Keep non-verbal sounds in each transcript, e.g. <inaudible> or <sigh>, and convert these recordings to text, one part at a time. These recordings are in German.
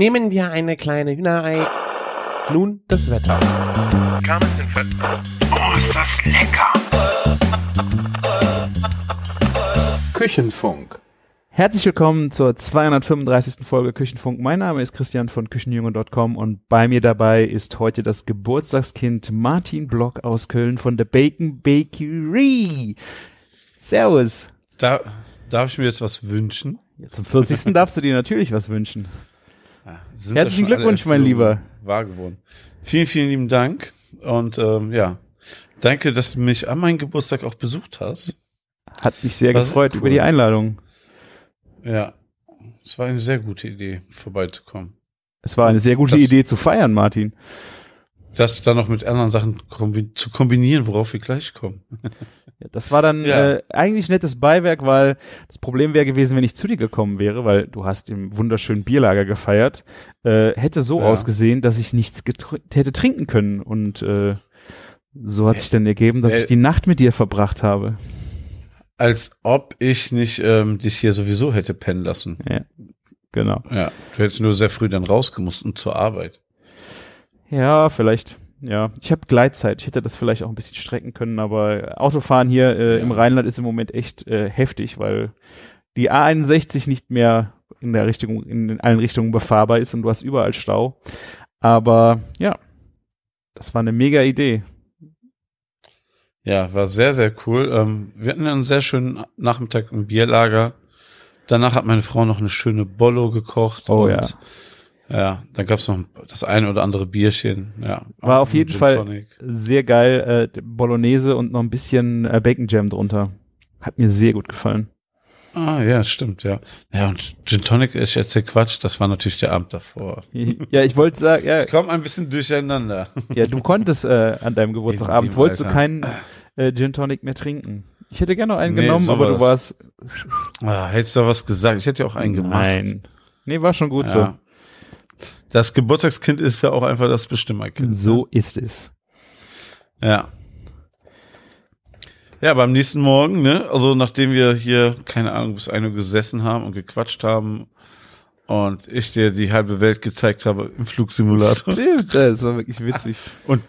Nehmen wir eine kleine Hühnerei. Nun das Wetter. Oh, ist das lecker! Küchenfunk. Herzlich willkommen zur 235. Folge Küchenfunk. Mein Name ist Christian von Küchenjunge.com und bei mir dabei ist heute das Geburtstagskind Martin Block aus Köln von der Bacon Bakery. Servus. Da, darf ich mir jetzt was wünschen? Ja, zum 40. darfst du dir natürlich was wünschen. Ja, sind Herzlichen Glückwunsch, mein Lieber. Wahr geworden. Vielen, vielen lieben Dank. Und ähm, ja, danke, dass du mich an meinem Geburtstag auch besucht hast. Hat mich sehr War gefreut cool. über die Einladung. Ja, es war eine sehr gute Idee, vorbeizukommen. Es war eine sehr gute Das- Idee zu feiern, Martin. Das dann noch mit anderen Sachen kombi zu kombinieren, worauf wir gleich kommen. Das war dann Ja. äh, eigentlich nettes Beiwerk, weil das Problem wäre gewesen, wenn ich zu dir gekommen wäre, weil du hast im wunderschönen Bierlager gefeiert, äh, hätte so Ja. ausgesehen, dass ich nichts hätte trinken können und äh, so hat Äh, sich dann ergeben, dass äh, ich die Nacht mit dir verbracht habe. Als ob ich nicht ähm, dich hier sowieso hätte pennen lassen. Ja, genau. Ja, du hättest nur sehr früh dann rausgemusst und zur Arbeit. Ja, vielleicht. Ja, ich habe Gleitzeit. Ich hätte das vielleicht auch ein bisschen strecken können, aber Autofahren hier äh, Ja. im Rheinland ist im Moment echt äh, heftig, weil die A61 nicht mehr in der Richtung, in allen Richtungen befahrbar ist und du hast überall Stau. Aber ja, das war eine mega Idee. Ja, war sehr, sehr cool. Ähm, wir hatten einen sehr schönen Nachmittag im Bierlager. Danach hat meine Frau noch eine schöne Bollo gekocht. Oh und, ja. Ja, dann gab's noch das eine oder andere Bierchen. Ja, War auf jeden Fall sehr geil. Äh, Bolognese und noch ein bisschen äh, Bacon Jam drunter. Hat mir sehr gut gefallen. Ah, ja, stimmt, ja. Ja, und Gin Tonic, ich erzähl Quatsch, das war natürlich der Abend davor. <laughs> ja, ich wollte sagen, ja, Ich komme ein bisschen durcheinander. Ja, du konntest äh, an deinem Geburtstag abends, wolltest du keinen äh, Gin Tonic mehr trinken. Ich hätte gerne noch einen Nee, genommen, aber du warst. Ah, hättest du was gesagt? Ich hätte ja auch einen gemacht. Nein. Nee, war schon gut Ja. Das Geburtstagskind ist ja auch einfach das Bestimmerkind. so. So ist es. Ja. Ja, beim nächsten Morgen, ne, also nachdem wir hier, keine Ahnung, bis ein Uhr gesessen haben und gequatscht haben und ich dir die halbe Welt gezeigt habe im Flugsimulator Stimmt, das war wirklich witzig. und,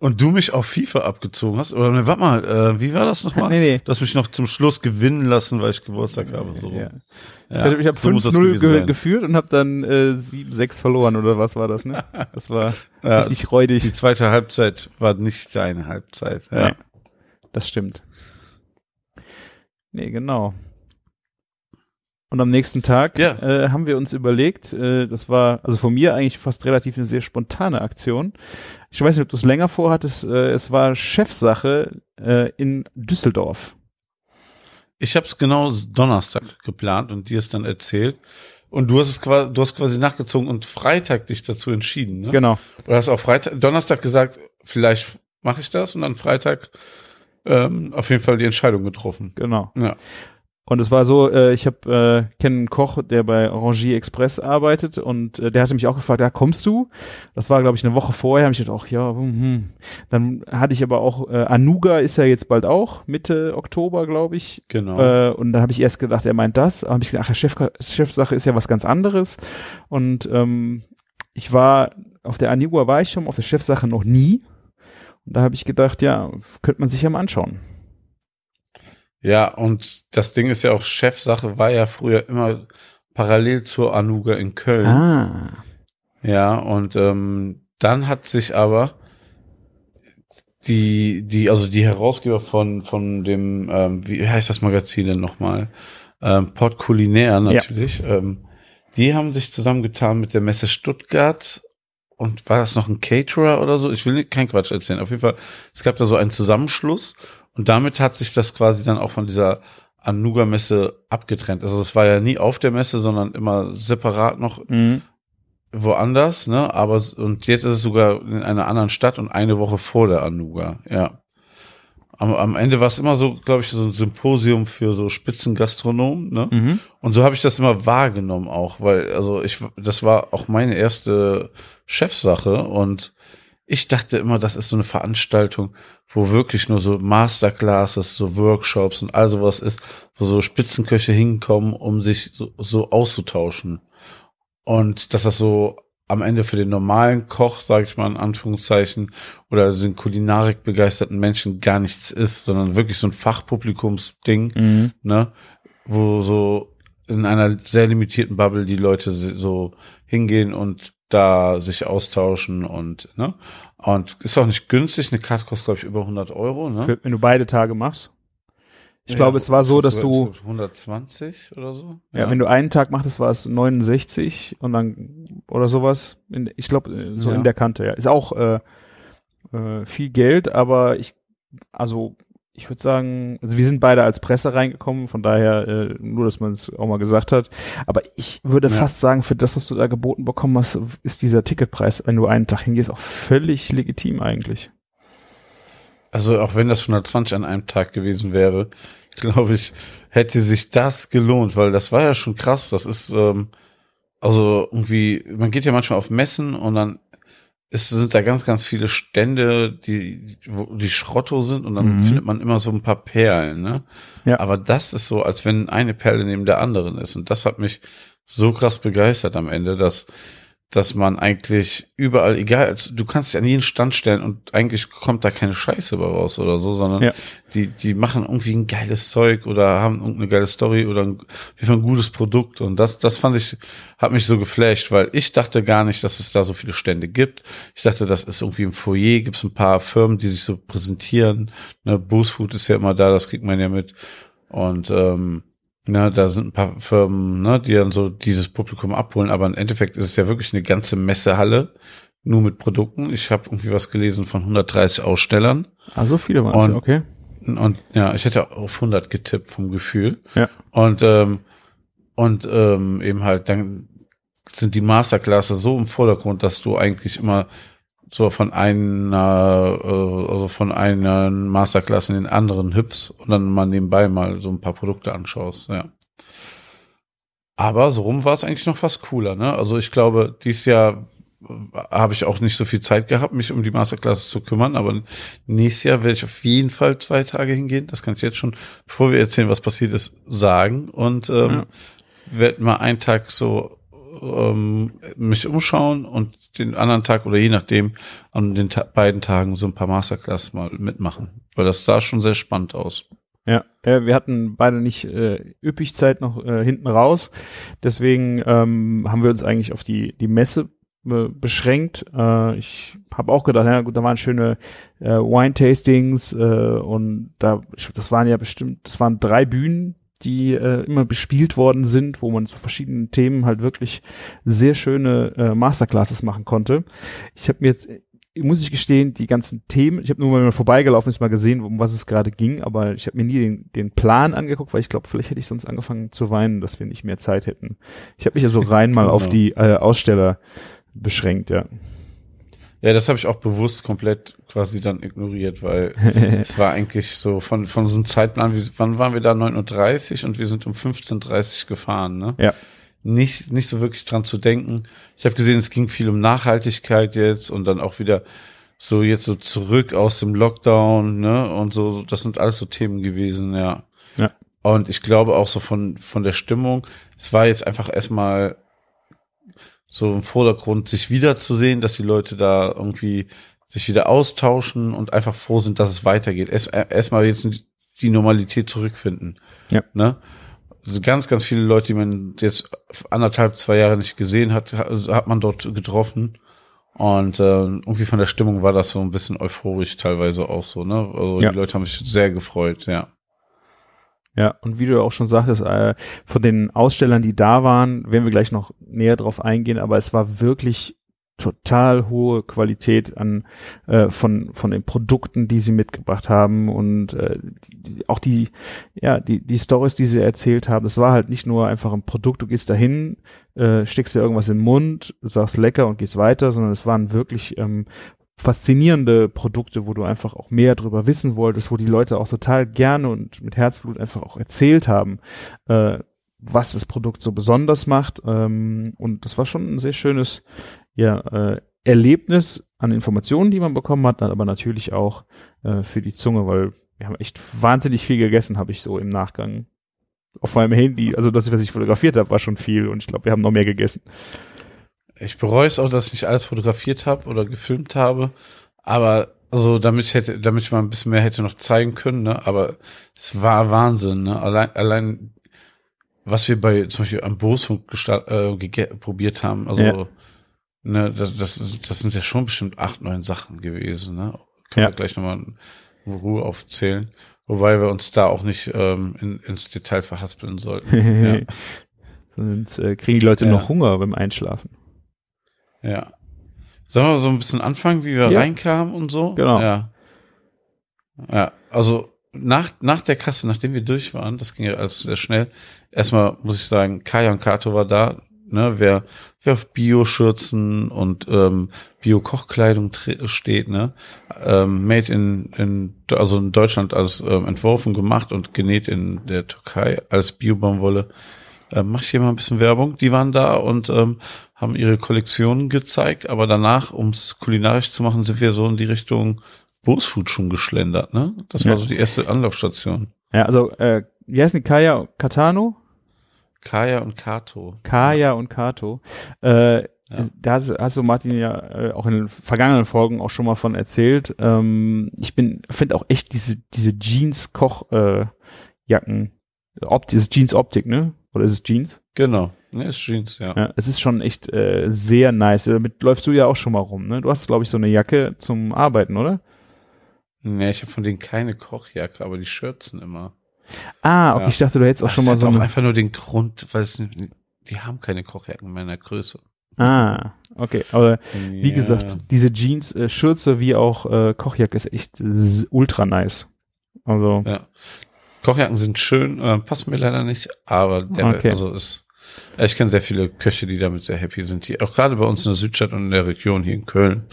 und du mich auf FIFA abgezogen hast, oder ne, warte mal, äh, wie war das nochmal? <laughs> Nee, nee. Du hast mich noch zum Schluss gewinnen lassen, weil ich Geburtstag habe, so. Ja. Ja, ich habe so muss das 5-0 gewesen ge sein. geführt und habe dann äh, 7-6 verloren oder was war das, ne? <laughs> Das war Ja, richtig die räudig. zweite Halbzeit war nicht deine Halbzeit. Ja. Nee, das stimmt. Nee, genau. Und am nächsten Tag Ja. äh, haben wir uns überlegt, äh, das war also von mir eigentlich fast relativ eine sehr spontane Aktion. Ich weiß nicht, ob du es länger vorhattest. Äh, es war Chefsache äh, in Düsseldorf. Ich habe es genau Donnerstag geplant und dir es dann erzählt. Und du hast es quasi, du hast quasi nachgezogen und Freitag dich dazu entschieden, ne? Genau. Du hast auch Freitag, Donnerstag gesagt, vielleicht mache ich das und dann Freitag ähm, auf jeden Fall die Entscheidung getroffen. Genau. Ja. Und es war so, äh, ich habe äh, kenne einen Koch, der bei Orangier Express arbeitet und äh, der hatte mich auch gefragt, ja, kommst du? Das war, glaube ich, eine Woche vorher. Hab ich gedacht, ach ja, hm, hm. dann hatte ich aber auch, äh, Anuga ist ja jetzt bald auch, Mitte Oktober, glaube ich. Genau. Äh, und dann habe ich erst gedacht, er meint das. Aber habe ich gedacht, ach, Chef, Chefsache ist ja was ganz anderes. Und ähm, ich war, auf der Anuga war ich schon, auf der Chefsache noch nie. Und da habe ich gedacht, ja, könnte man sich ja mal anschauen. Ja, und das Ding ist ja auch, Chefsache war ja früher immer parallel zur Anuga in Köln. Ah. Ja, und ähm, dann hat sich aber die, die, also die Herausgeber von, von dem, ähm, wie heißt das Magazin denn nochmal? Ähm, Port Culinaire natürlich. Ähm, die haben sich zusammengetan mit der Messe Stuttgart und war das noch ein Caterer oder so? Ich will keinen Quatsch erzählen. Auf jeden Fall, es gab da so einen Zusammenschluss und damit hat sich das quasi dann auch von dieser Anuga-Messe abgetrennt. Also es war ja nie auf der Messe, sondern immer separat noch Mhm. woanders, ne? Aber und jetzt ist es sogar in einer anderen Stadt und eine Woche vor der Anuga, ja. Am, am Ende war es immer so, glaube ich, so ein Symposium für so Spitzengastronomen, ne? Mhm. Und so habe ich das immer wahrgenommen auch, weil also ich das war auch meine erste Chefsache und ich dachte immer, das ist so eine Veranstaltung, wo wirklich nur so Masterclasses, so Workshops und all sowas ist, wo so Spitzenköche hinkommen, um sich so, so auszutauschen. und dass das so am Ende für den normalen Koch, sage ich mal in Anführungszeichen, oder den Kulinarik begeisterten Menschen gar nichts ist, sondern wirklich so ein Fachpublikumsding, Mhm. ne, wo so in einer sehr limitierten Bubble die Leute so hingehen und da sich austauschen und ne und ist auch nicht günstig. Eine Karte kostet glaube ich über 100 Euro. Ne? Für, wenn du beide Tage machst. Ich Ja, glaube, es war so, dass du, sogar 120 oder so. ja, wenn du einen Tag machtest, war es 69 und dann oder sowas. In, ich glaube, so Ja. in der Kante, ja. Ist auch äh, äh, viel Geld, aber ich, also ich würde sagen, also wir sind beide als Presse reingekommen, von daher äh, nur, dass man es auch mal gesagt hat. Aber ich würde Ja. fast sagen, für das, was du da geboten bekommen hast, ist dieser Ticketpreis, wenn du einen Tag hingehst, auch völlig legitim eigentlich. Also auch wenn das 120 an einem Tag gewesen wäre, <laughs> glaube ich, hätte sich das gelohnt, weil das war ja schon krass. Das ist ähm, also irgendwie, man geht ja manchmal auf Messen und dann ist, sind da ganz, ganz viele Stände, die, wo die Schrotto sind und dann Mhm. findet man immer so ein paar Perlen, ne? Ja. Aber das ist so, als wenn eine Perle neben der anderen ist. Und das hat mich so krass begeistert am Ende, dass, dass man eigentlich überall, egal, also du kannst dich an jeden Stand stellen und eigentlich kommt da keine Scheiße bei raus oder so, sondern Ja. die, die machen irgendwie ein geiles Zeug oder haben irgendeine geile Story oder ein, wie ein gutes Produkt. Und das, das fand ich, hat mich so geflasht, weil ich dachte gar nicht, dass es da so viele Stände gibt. Ich dachte, das ist irgendwie im Foyer, gibt es ein paar Firmen, die sich so präsentieren. Ne, Boost Food ist ja immer da, das kriegt man ja mit. Und ähm, na, da sind ein paar Firmen, ne, die dann so dieses Publikum abholen, aber im Endeffekt ist es ja wirklich eine ganze Messehalle, nur mit Produkten. Ich habe irgendwie was gelesen von 130 Ausstellern. Ah, so viele waren es, okay. Und ja, ich hätte auf 100 getippt vom Gefühl. Ja. Und, ähm, und ähm, eben halt, dann sind die Masterclasses so im Vordergrund, dass du eigentlich immer so von einer, äh, also von einer Masterclass in den anderen hüpfst und dann mal nebenbei mal so ein paar Produkte anschaust, ja. Aber so rum war es eigentlich noch fast cooler, ne? Also ich glaube, dieses Jahr habe ich auch nicht so viel Zeit gehabt, mich um die Masterclasses zu kümmern, aber nächstes Jahr werde ich auf jeden Fall zwei Tage hingehen. Das kann ich jetzt schon, bevor wir erzählen, was passiert ist, sagen. Und ähm, Ja. werde mal einen Tag so ähm, mich umschauen und den anderen Tag oder je nachdem an den ta beiden Tagen so ein paar Masterclass mal mitmachen, weil das sah schon sehr spannend aus. Ja, äh, wir hatten beide nicht äh, üppig Zeit noch äh, hinten raus. Deswegen ähm, haben wir uns eigentlich auf die, die Messe äh, beschränkt. Äh, ich habe auch gedacht, ja gut, da waren schöne äh, Wine-Tastings äh, und da, ich, das waren ja bestimmt, das waren drei Bühnen, die äh, immer bespielt worden sind, wo man zu verschiedenen Themen halt wirklich sehr schöne äh, Masterclasses machen konnte. Ich habe mir jetzt muss ich gestehen, die ganzen Themen, ich habe nur mal vorbeigelaufen, ist mal gesehen, um was es gerade ging, aber ich habe mir nie den, den Plan angeguckt, weil ich glaube, vielleicht hätte ich sonst angefangen zu weinen, dass wir nicht mehr Zeit hätten. Ich habe mich ja so rein <laughs> mal auf Genau. die äh, Aussteller beschränkt, ja. Ja, das habe ich auch bewusst komplett quasi dann ignoriert, weil <laughs> es war eigentlich so von, von so einem Zeitplan, wie, wann waren wir da? 9.30 Uhr und wir sind um 15.30 Uhr gefahren, ne? Ja. Nicht, nicht so wirklich dran zu denken. Ich habe gesehen, es ging viel um Nachhaltigkeit jetzt und dann auch wieder so jetzt so zurück aus dem Lockdown, ne? Und so, das sind alles so Themen gewesen, ja. Ja. Und ich glaube auch so von, von der Stimmung, es war jetzt einfach erstmal so im Vordergrund, sich wiederzusehen, dass die Leute da irgendwie sich wieder austauschen und einfach froh sind, dass es weitergeht. Erst- Erstmal jetzt die Normalität zurückfinden. Ja. Ne? Also ganz, ganz viele Leute, die man jetzt anderthalb, zwei Jahre nicht gesehen hat, ha- hat man dort getroffen. Und äh, irgendwie von der Stimmung war das so ein bisschen euphorisch teilweise auch so, ne? Also Ja. die Leute haben sich sehr gefreut, ja. Ja, und wie du auch schon sagtest, äh, von den Ausstellern, die da waren, werden wir gleich noch näher drauf eingehen, aber es war wirklich total hohe Qualität an äh, von von den Produkten, die sie mitgebracht haben und äh, die, auch die ja die die Stories, die sie erzählt haben. Das war halt nicht nur einfach ein Produkt. Du gehst dahin, äh, steckst dir irgendwas in den Mund, sagst lecker und gehst weiter, sondern es waren wirklich ähm, faszinierende Produkte, wo du einfach auch mehr drüber wissen wolltest, wo die Leute auch total gerne und mit Herzblut einfach auch erzählt haben, äh, was das Produkt so besonders macht. Ähm, und das war schon ein sehr schönes ja, äh, Erlebnis an Informationen, die man bekommen hat, aber natürlich auch äh, für die Zunge, weil wir haben echt wahnsinnig viel gegessen, habe ich so im Nachgang auf meinem Handy. Also das, was ich fotografiert habe, war schon viel und ich glaube, wir haben noch mehr gegessen. Ich bereue es auch, dass ich nicht alles fotografiert habe oder gefilmt habe. Aber also damit ich hätte, damit ich mal ein bisschen mehr hätte noch zeigen können, ne? Aber es war Wahnsinn, ne? Allein, allein was wir bei zum Beispiel am Bosfunk äh, probiert haben, also ja. ne, das, das, das sind ja schon bestimmt acht, neun Sachen gewesen, ne? Können ja. wir gleich nochmal in Ruhe aufzählen. Wobei wir uns da auch nicht ähm, in, ins Detail verhaspeln sollten. <laughs> ja. Sonst äh, kriegen die Leute ja. noch Hunger beim Einschlafen. Ja. Sollen wir so ein bisschen anfangen, wie wir ja. reinkamen und so? Genau. Ja. Ja, also nach, nach der Kasse, nachdem wir durch waren, das ging ja alles sehr schnell. Erstmal muss ich sagen, Kaya und Kato war da. Ne, wer, wer auf Bio-Schürzen und ähm, Bio-Kochkleidung steht, ne, ähm, made in, in, also in Deutschland als ähm, entworfen, gemacht und genäht in der Türkei als Bio-Baumwolle. Ähm, mach ich hier mal ein bisschen Werbung. Die waren da und ähm, haben ihre Kollektionen gezeigt, aber danach, um es kulinarisch zu machen, sind wir so in die Richtung Bootsfood schon geschlendert, ne? Das war ja. so die erste Anlaufstation. Ja, also, äh, wie heißen die? Kaya Katano? Kaya und Kato. Kaya und Kato. Äh, ja. Da hast, hast, du Martin ja äh, auch in den vergangenen Folgen auch schon mal von erzählt. Ähm, ich bin finde auch echt diese diese Jeans Koch äh, Jacken, ist Jeans Optik, ne? Oder ist es Jeans? Genau. Ne, ist Jeans, ja. ja. Es ist schon echt äh, sehr nice. Damit läufst du ja auch schon mal rum, ne? Du hast, glaube ich, so eine Jacke zum Arbeiten, oder? Ne, ich habe von denen keine Kochjacke, aber die Schürzen immer. Ah, okay, ja. ich dachte, du hättest auch das schon mal so. Auch einfach nur den Grund, weil es, die haben keine Kochjacken in meiner Größe. Ah, okay. Aber wie gesagt, diese Jeans, äh, Schürze wie auch äh, Kochjacke ist echt ultra nice. Also. Ja. Kochjacken sind schön, äh, passen mir leider nicht, aber der, okay. also ist ich kenne sehr viele Köche, die damit sehr happy sind. Die, auch gerade bei uns in der Südstadt und in der Region hier in Köln,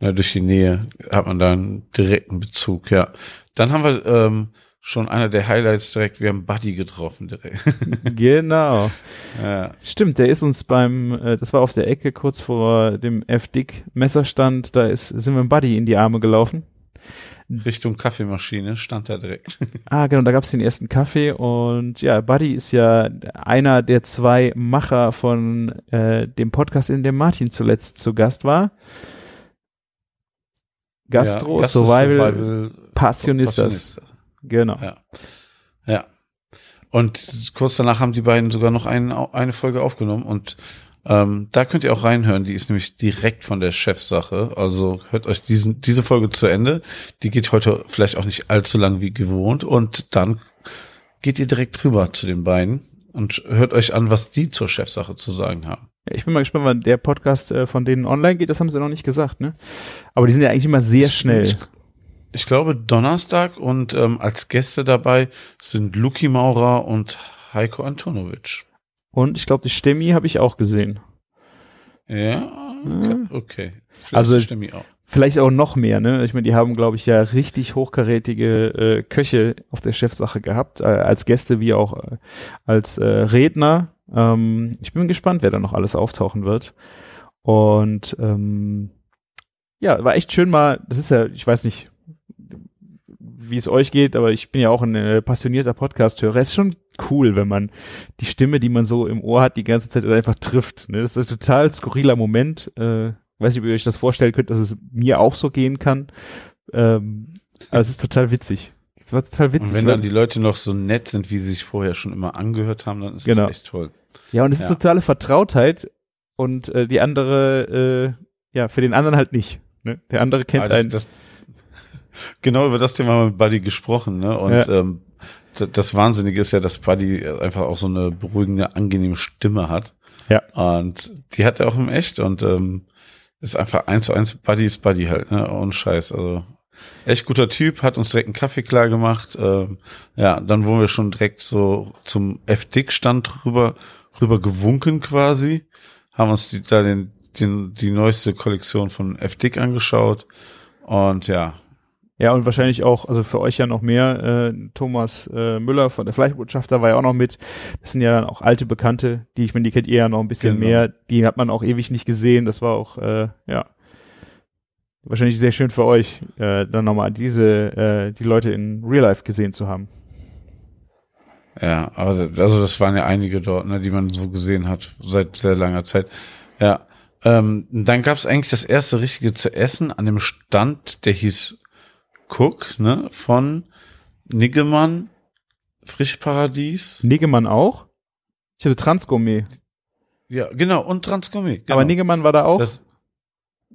ja, durch die Nähe hat man da einen direkten Bezug, ja. Dann haben wir ähm, schon einer der Highlights direkt, wir haben Buddy getroffen direkt. <laughs> genau. Ja. Stimmt, der ist uns beim, äh, das war auf der Ecke kurz vor dem F-Dick Messerstand, da ist, sind wir Buddy in die Arme gelaufen. Richtung Kaffeemaschine stand er direkt. <laughs> Ah, genau, da gab's den ersten Kaffee und ja, Buddy ist ja einer der zwei Macher von äh, dem Podcast, in dem Martin zuletzt zu Gast war. Gastro, ja, Survival, Survival Passionistas. Passionistas. Genau. Ja. ja. Und kurz danach haben die beiden sogar noch ein, eine Folge aufgenommen und ähm, da könnt ihr auch reinhören, die ist nämlich direkt von der Chefsache. Also hört euch diesen, diese Folge zu Ende. Die geht heute vielleicht auch nicht allzu lang wie gewohnt. Und dann geht ihr direkt rüber zu den beiden und hört euch an, was die zur Chefsache zu sagen haben. Ich bin mal gespannt, wann der Podcast äh, von denen online geht. Das haben sie noch nicht gesagt, ne? Aber die sind ja eigentlich immer sehr schnell. Ich, ich glaube Donnerstag und ähm, als Gäste dabei sind Luki Maurer und Heiko Antonovic. Und ich glaube, die Stemmi habe ich auch gesehen. Ja, okay. Vielleicht also Stemmi auch. Vielleicht auch noch mehr, ne? Ich meine, die haben, glaube ich, ja richtig hochkarätige äh, Köche auf der Chefsache gehabt, äh, als Gäste wie auch äh, als äh, Redner. Ähm, ich bin gespannt, wer da noch alles auftauchen wird. Und ähm, ja, war echt schön mal, das ist ja, ich weiß nicht, wie es euch geht, aber ich bin ja auch ein äh, passionierter Podcast-Hörer. Es ist schon cool, wenn man die Stimme, die man so im Ohr hat, die ganze Zeit einfach trifft. Ne? Das ist ein total skurriler Moment. Äh, weiß nicht, ob ihr euch das vorstellen könnt, dass es mir auch so gehen kann. Ähm, aber es ist total witzig. Es war total witzig. Und wenn dann die Leute noch so nett sind, wie sie sich vorher schon immer angehört haben, dann ist genau. das echt toll. Ja, und es ja. ist totale Vertrautheit und äh, die andere, äh, ja, für den anderen halt nicht. Ne? Der andere kennt ah, das, einen. Das, <laughs> genau über das Thema haben wir mit Buddy gesprochen, ne? Und ja. ähm, das Wahnsinnige ist ja, dass Buddy einfach auch so eine beruhigende, angenehme Stimme hat. Ja. Und die hat er auch im Echt und ähm, ist einfach eins zu eins Buddy ist Buddy halt, ne? Und Scheiß. Also echt guter Typ, hat uns direkt einen Kaffee klar gemacht. Ähm, ja, dann wurden wir schon direkt so zum F-Dick-Stand rüber, rüber gewunken quasi. Haben uns die, da den, den, die neueste Kollektion von F-Dick angeschaut. Und ja, ja, und wahrscheinlich auch, also für euch ja noch mehr, äh, Thomas äh, Müller von der Fleischbotschafter war ja auch noch mit. Das sind ja dann auch alte Bekannte, die, ich meine, die kennt ihr ja noch ein bisschen genau. mehr. Die hat man auch ewig nicht gesehen. Das war auch, äh, ja, wahrscheinlich sehr schön für euch, äh, dann nochmal diese, äh, die Leute in Real Life gesehen zu haben. Ja, aber also das waren ja einige dort, ne, die man so gesehen hat seit sehr langer Zeit. Ja, ähm, dann gab es eigentlich das erste richtige zu essen an dem Stand, der hieß Cook, ne, von Niggemann, Frischparadies. Niggemann auch? Ich hatte Transgourmet. Ja, genau, und Transgourmet. Genau. Aber Niggemann war da auch? Das,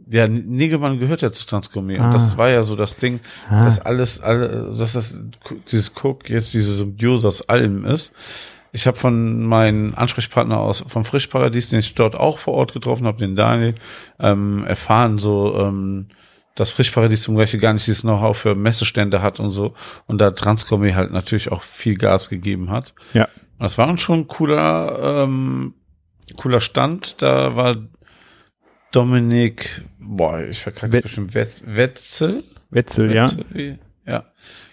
ja, Niggemann gehört ja zu Transgourmet. Ah. Und das war ja so das Ding, Ah. dass alles, alle, dass das, dieses Cook jetzt diese Symbiose aus allem ist. Ich habe von meinem Ansprechpartner aus vom Frischparadies, den ich dort auch vor Ort getroffen habe, den Daniel, ähm, erfahren, so ähm, dass Frischparadies zum Beispiel gar nicht dieses Know-how für Messestände hat und so und da Transgourmet halt natürlich auch viel Gas gegeben hat. Ja. Und das war schon ein cooler, ähm, cooler Stand. Da war Dominik, boah, ich verkacke Wet- bestimmt, Wet Wetzel? Wetzel, ja. Wetzel, wie? Ja,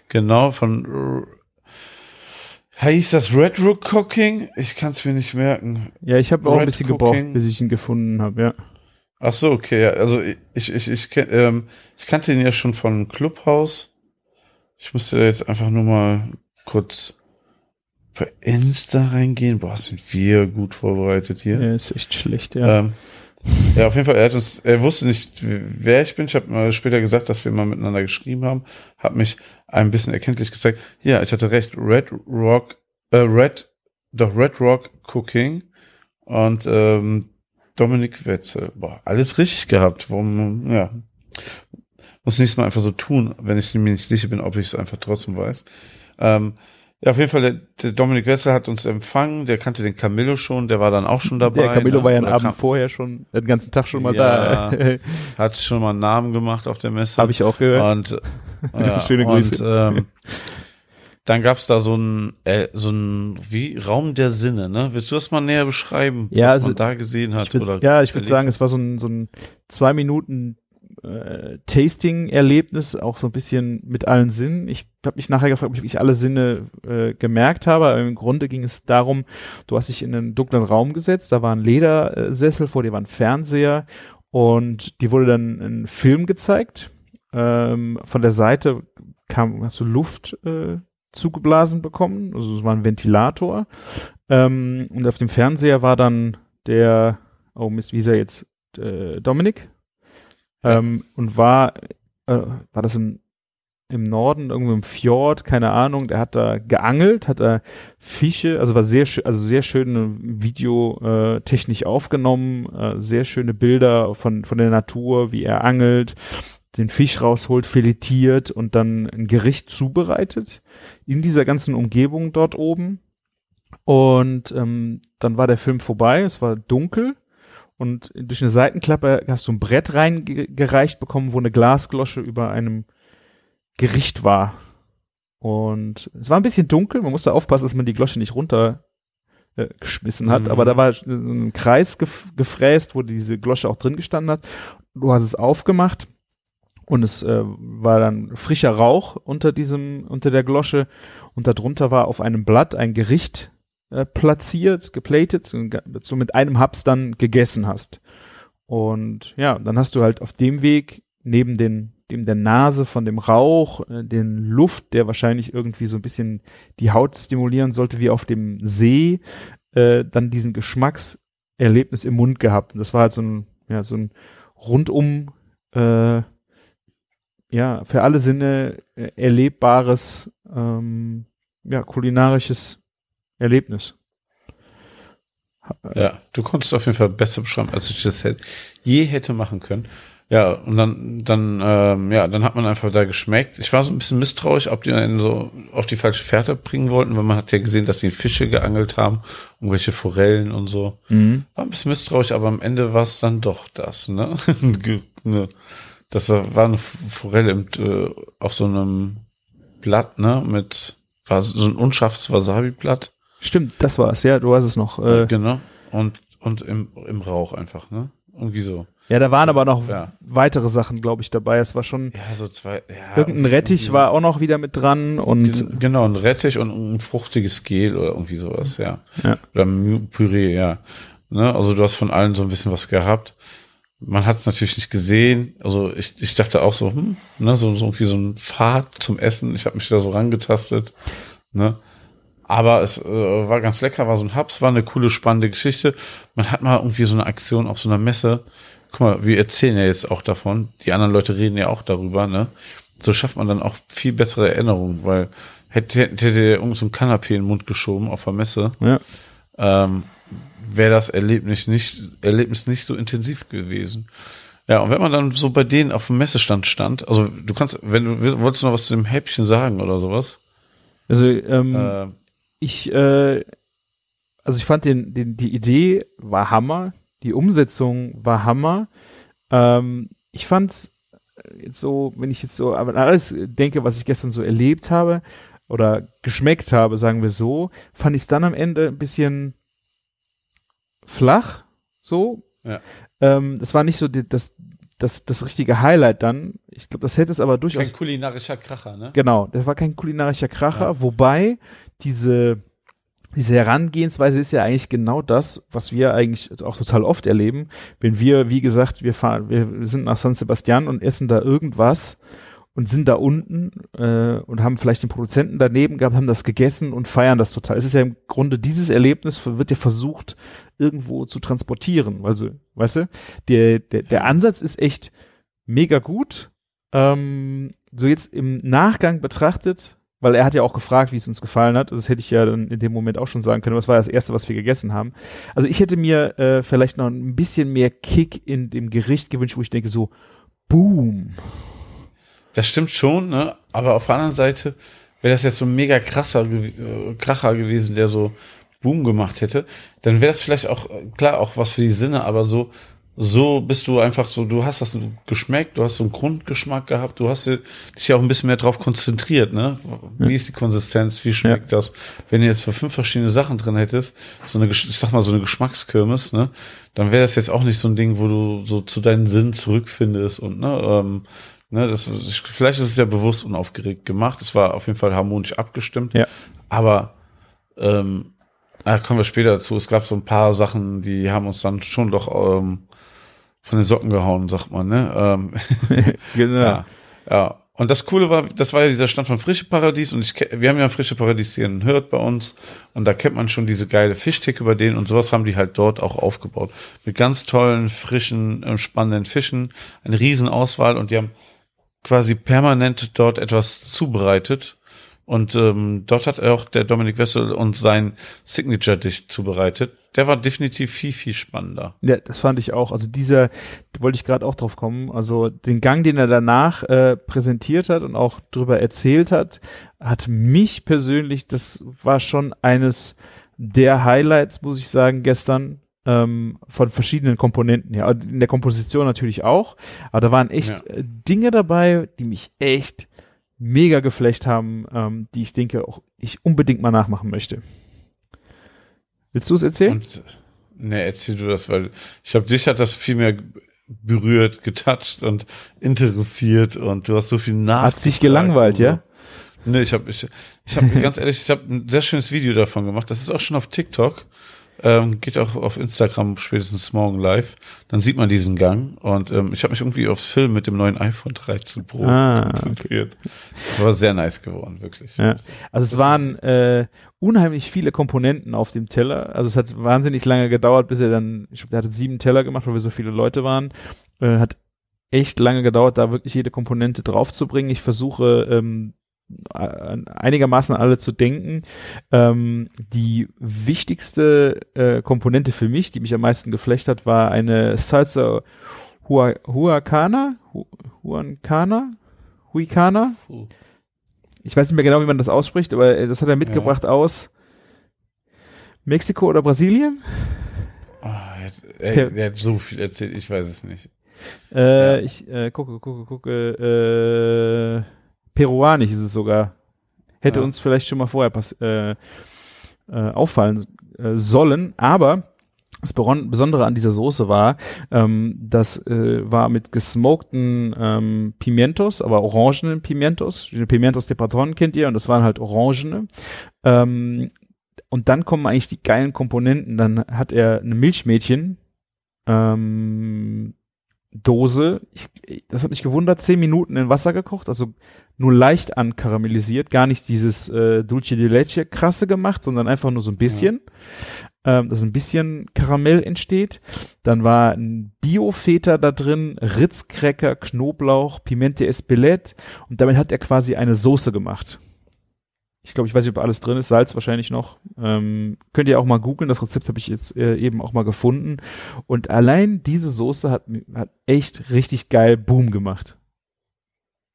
genau, von, heißt das Red Rook Cooking? Ich kann es mir nicht merken. Ja, ich habe auch ein Red bisschen Cooking. gebraucht, bis ich ihn gefunden habe, ja. Ach so, okay, ja, also ich, ich, ich, ähm, ich kannte ihn ja schon von Clubhouse. Ich musste da jetzt einfach nur mal kurz bei Insta reingehen. Boah, sind wir gut vorbereitet hier. ja. Ist echt schlecht, ja. Ähm, ja, auf jeden Fall, er hat uns, er wusste nicht, wer ich bin. Ich habe mal später gesagt, dass wir mal miteinander geschrieben haben, hat mich ein bisschen erkenntlich gezeigt. Ja, ich hatte recht, Red Rock, äh, Red, doch Red Rock Cooking und ähm, Dominik Wetzel. Boah, alles richtig gehabt. Warum, ja. Muss nächstes Mal einfach so tun, wenn ich mir nicht sicher bin, ob ich es einfach trotzdem weiß. Ähm, ja, auf jeden Fall, der, der Dominik Wetzel hat uns empfangen, der kannte den Camillo schon, der war dann auch schon dabei. Der Camillo ne? war ja einen Oder Abend vorher schon, den ganzen Tag schon mal Ja. da. hat schon mal einen Namen gemacht auf der Messe. habe ich auch gehört. Und, <laughs> ja, Schöne und Grüße. ähm, dann gab's da so ein, äh, so ein, wie, Raum der Sinne, ne? Willst du das mal näher beschreiben, Ja, was also, man da gesehen hat? Ich würd, oder ja, ich würde sagen, es war so ein, so ein zwei Minuten äh, Tasting-Erlebnis, auch so ein bisschen mit allen Sinnen. Ich habe mich nachher gefragt, ob ich alle Sinne äh, gemerkt habe, aber im Grunde ging es darum, du hast dich in einen dunklen Raum gesetzt, da war ein Ledersessel, vor dir war ein Fernseher und dir wurde dann ein Film gezeigt. Ähm, von der Seite kam, hast du Luft äh, zugeblasen bekommen, also es war ein Ventilator. Ähm, und auf dem Fernseher war dann der, oh Mist, wie ist er jetzt? Äh, Dominik. Ähm, und war, äh, war das im, im Norden, irgendwo im Fjord, keine Ahnung, der hat da geangelt, hat da Fische, also war sehr schön, also sehr schöne Video äh, technisch aufgenommen, äh, sehr schöne Bilder von, von der Natur, wie er angelt, den Fisch rausholt, filetiert und dann ein Gericht zubereitet in dieser ganzen Umgebung dort oben. Und ähm, dann war der Film vorbei, es war dunkel und durch eine Seitenklappe hast du ein Brett reingereicht bekommen, wo eine Glasglosche über einem Gericht war. Und es war ein bisschen dunkel, man musste aufpassen, dass man die Glosche nicht runter äh, geschmissen hat, Mhm. aber da war ein Kreis gef gefräst, wo diese Glosche auch drin gestanden hat. Du hast es aufgemacht und es äh, war dann frischer Rauch unter diesem, unter der Glosche und darunter war auf einem Blatt ein Gericht äh, platziert, geplatet, so mit einem Haps dann gegessen hast. Und ja, dann hast du halt auf dem Weg neben den, dem der Nase von dem Rauch, äh, den Luft, der wahrscheinlich irgendwie so ein bisschen die Haut stimulieren sollte, wie auf dem See, äh, dann diesen Geschmackserlebnis im Mund gehabt. Und das war halt so ein, ja, so ein rundum, äh, ja, für alle Sinne äh, erlebbares, ähm, ja, kulinarisches Erlebnis. Ja, du konntest auf jeden Fall besser beschreiben, als ich das hätte, je hätte machen können. Ja, und dann, dann, ähm, ja, dann hat man einfach da geschmeckt. Ich war so ein bisschen misstrauisch, ob die einen so auf die falsche Fährte bringen wollten, weil man hat ja gesehen, dass sie Fische geangelt haben, irgendwelche Forellen und so. Mhm. War ein bisschen misstrauisch, aber am Ende war es dann doch das, ne? <laughs> Ne. Das war eine Forelle im, äh, auf so einem Blatt, ne? Mit, war so ein unscharfes Wasabi-Blatt. Stimmt, das war's, ja, du hast es noch. Äh, genau. Und, und im, im Rauch einfach, ne? Irgendwie so. ja, da waren aber noch Ja. weitere Sachen, glaube ich, dabei. Es war schon, Ja, so zwei. Ja, irgendein Rettich war auch noch wieder mit dran und Gen- Genau, ein Rettich und ein fruchtiges Gel oder irgendwie sowas, ja. Ja. Oder Püree, ja. Ne? Also du hast von allen so ein bisschen was gehabt. Man hat es natürlich nicht gesehen. Also ich, ich dachte auch so, hm, ne, so, so wie so ein Pfad zum Essen. Ich habe mich da so rangetastet. Ne? Aber es äh, war ganz lecker, war so ein Hubs, war eine coole, spannende Geschichte. Man hat mal irgendwie so eine Aktion auf so einer Messe. Guck mal, wir erzählen ja jetzt auch davon. Die anderen Leute reden ja auch darüber, ne? So schafft man dann auch viel bessere Erinnerungen, weil hätte, hätte der irgend so ein Kanapé in den Mund geschoben auf der Messe, Ja. ähm, wäre das Erlebnis nicht, Erlebnis nicht so intensiv gewesen. Ja, und wenn man dann so bei denen auf dem Messestand stand, also du kannst, wenn du wolltest du noch was zu dem Häppchen sagen oder sowas, Also ähm, äh, ich, äh, also ich fand den, den, die Idee war Hammer, die Umsetzung war Hammer. Ähm, ich fand's jetzt so, wenn ich jetzt so an alles denke, was ich gestern so erlebt habe oder geschmeckt habe, sagen wir so, fand ich es dann am Ende ein bisschen flach, so. Ja. Ähm, das war nicht so die, das, das, das richtige Highlight dann. Ich glaube, das hätte es aber durchaus kein kulinarischer Kracher, ne? Genau, das war kein kulinarischer Kracher, Ja. wobei diese, diese Herangehensweise ist ja eigentlich genau das, was wir eigentlich auch total oft erleben. Wenn wir, wie gesagt, wir fahren, wir sind nach San Sebastian und essen da irgendwas und sind da unten äh, und haben vielleicht den Produzenten daneben gehabt, haben das gegessen und feiern das total. Es ist ja im Grunde dieses Erlebnis wird ja versucht irgendwo zu transportieren. Also, weißt du, der, der, der Ansatz ist echt mega gut. Ähm, so jetzt im Nachgang betrachtet, weil er hat ja auch gefragt, wie es uns gefallen hat. Das hätte ich ja dann in dem Moment auch schon sagen können. Was war das erste, was wir gegessen haben? Also ich hätte mir äh, vielleicht noch ein bisschen mehr Kick in dem Gericht gewünscht, wo ich denke so, boom. Das stimmt schon, ne? Aber auf der anderen Seite wäre das jetzt so ein mega krasser äh, Kracher gewesen, der so Boom gemacht hätte, dann wäre das vielleicht auch, klar, auch was für die Sinne, aber so, so bist du einfach so, du hast das geschmeckt, du hast so einen Grundgeschmack gehabt, du hast dich ja auch ein bisschen mehr drauf konzentriert, ne? Wie ist die Konsistenz, wie schmeckt das? Wenn du jetzt für fünf verschiedene Sachen drin hättest, so eine, ich sag mal, so eine Geschmackskirmes, ne? Dann wäre das jetzt auch nicht so ein Ding, wo du so zu deinen Sinnen zurückfindest und, ne, ähm, Ne, das, vielleicht ist es ja bewusst unaufgeregt gemacht. Es war auf jeden Fall harmonisch abgestimmt. Ja. Aber ähm, da kommen wir später dazu. Es gab so ein paar Sachen, die haben uns dann schon doch ähm, von den Socken gehauen, sagt man. Ne? Ähm, <laughs> Genau. ja. ja. Und das Coole war, das war ja dieser Stand von Frische Paradies und ich, wir haben ja Frische Paradies hier in Hürth bei uns und da kennt man schon diese geile Fischtheke bei denen und sowas haben die halt dort auch aufgebaut. Mit ganz tollen, frischen, äh, spannenden Fischen, eine riesen Auswahl und die haben quasi permanent dort etwas zubereitet und ähm, dort hat auch der Dominik Wessel uns sein Signature-Dish zubereitet. Der war definitiv viel, viel spannender. Ja, das fand ich auch. Also dieser, da wollte ich gerade auch drauf kommen. Also den Gang, den er danach äh, präsentiert hat und auch drüber erzählt hat, hat mich persönlich, das war schon eines der Highlights, muss ich sagen, gestern ähm, von verschiedenen Komponenten her. In der Komposition natürlich auch, aber da waren echt Ja. äh, Dinge dabei, die mich echt mega geflecht haben, ähm, die ich denke auch ich unbedingt mal nachmachen möchte. Willst du es erzählen? Und ne, erzähl du das, weil ich glaube, dich hat das viel mehr berührt, getoucht und interessiert und du hast so viel nach. Hat's dich gelangweilt, ja? Ne, ich habe ich, ich habe ganz ehrlich, ich habe ein sehr schönes Video davon gemacht. Das ist auch schon auf TikTok. Ähm, geht auch auf Instagram spätestens morgen live. Dann sieht man diesen Gang. Und ähm, ich habe mich irgendwie aufs Film mit dem neuen iPhone 13 Pro Ah, konzentriert. Das war sehr nice geworden, wirklich. Ja. Also es waren äh, unheimlich viele Komponenten auf dem Teller. Also es hat wahnsinnig lange gedauert, bis er dann, ich glaube, der hatte sieben Teller gemacht, weil wir so viele Leute waren. Äh, hat echt lange gedauert, da wirklich jede Komponente draufzubringen. Ich versuche ähm, einigermaßen alle zu denken. Ähm, die wichtigste äh, Komponente für mich, die mich am meisten geflecht hat, war eine Salsa Hua, Huacana, Hu, Huancana, Huicana. Ich weiß nicht mehr genau, wie man das ausspricht, aber äh, das hat er mitgebracht aus Mexiko oder Brasilien. Ah, er, Ja. er hat so viel erzählt, ich weiß es nicht. Äh, Ja. Ich äh, gucke, gucke, gucke. Äh, peruanisch ist es sogar. Hätte Ja. uns vielleicht schon mal vorher äh, äh, auffallen äh, sollen, aber das Besondere an dieser Soße war, ähm, das äh, war mit gesmokten ähm, Pimientos, aber orangenen Pimientos. Die Pimientos de Patron kennt ihr und das waren halt orangene. Ähm, und dann kommen eigentlich die geilen Komponenten. Dann hat er eine Milchmädchen, ähm, Dose. Ich, das hat mich gewundert, zehn Minuten in Wasser gekocht, also nur leicht ankaramellisiert, gar nicht dieses äh, Dulce de Leche krasse gemacht, sondern einfach nur so ein bisschen, ja. ähm, dass ein bisschen Karamell entsteht. Dann war ein Biofeta da drin, Ritzcracker, Knoblauch, Pimente Espelette und damit hat er quasi eine Soße gemacht. Ich glaube, ich weiß nicht, ob alles drin ist, Salz wahrscheinlich noch. Ähm, könnt ihr auch mal googeln, das Rezept habe ich jetzt äh, eben auch mal gefunden. Und allein diese Soße hat, hat echt richtig geil Boom gemacht.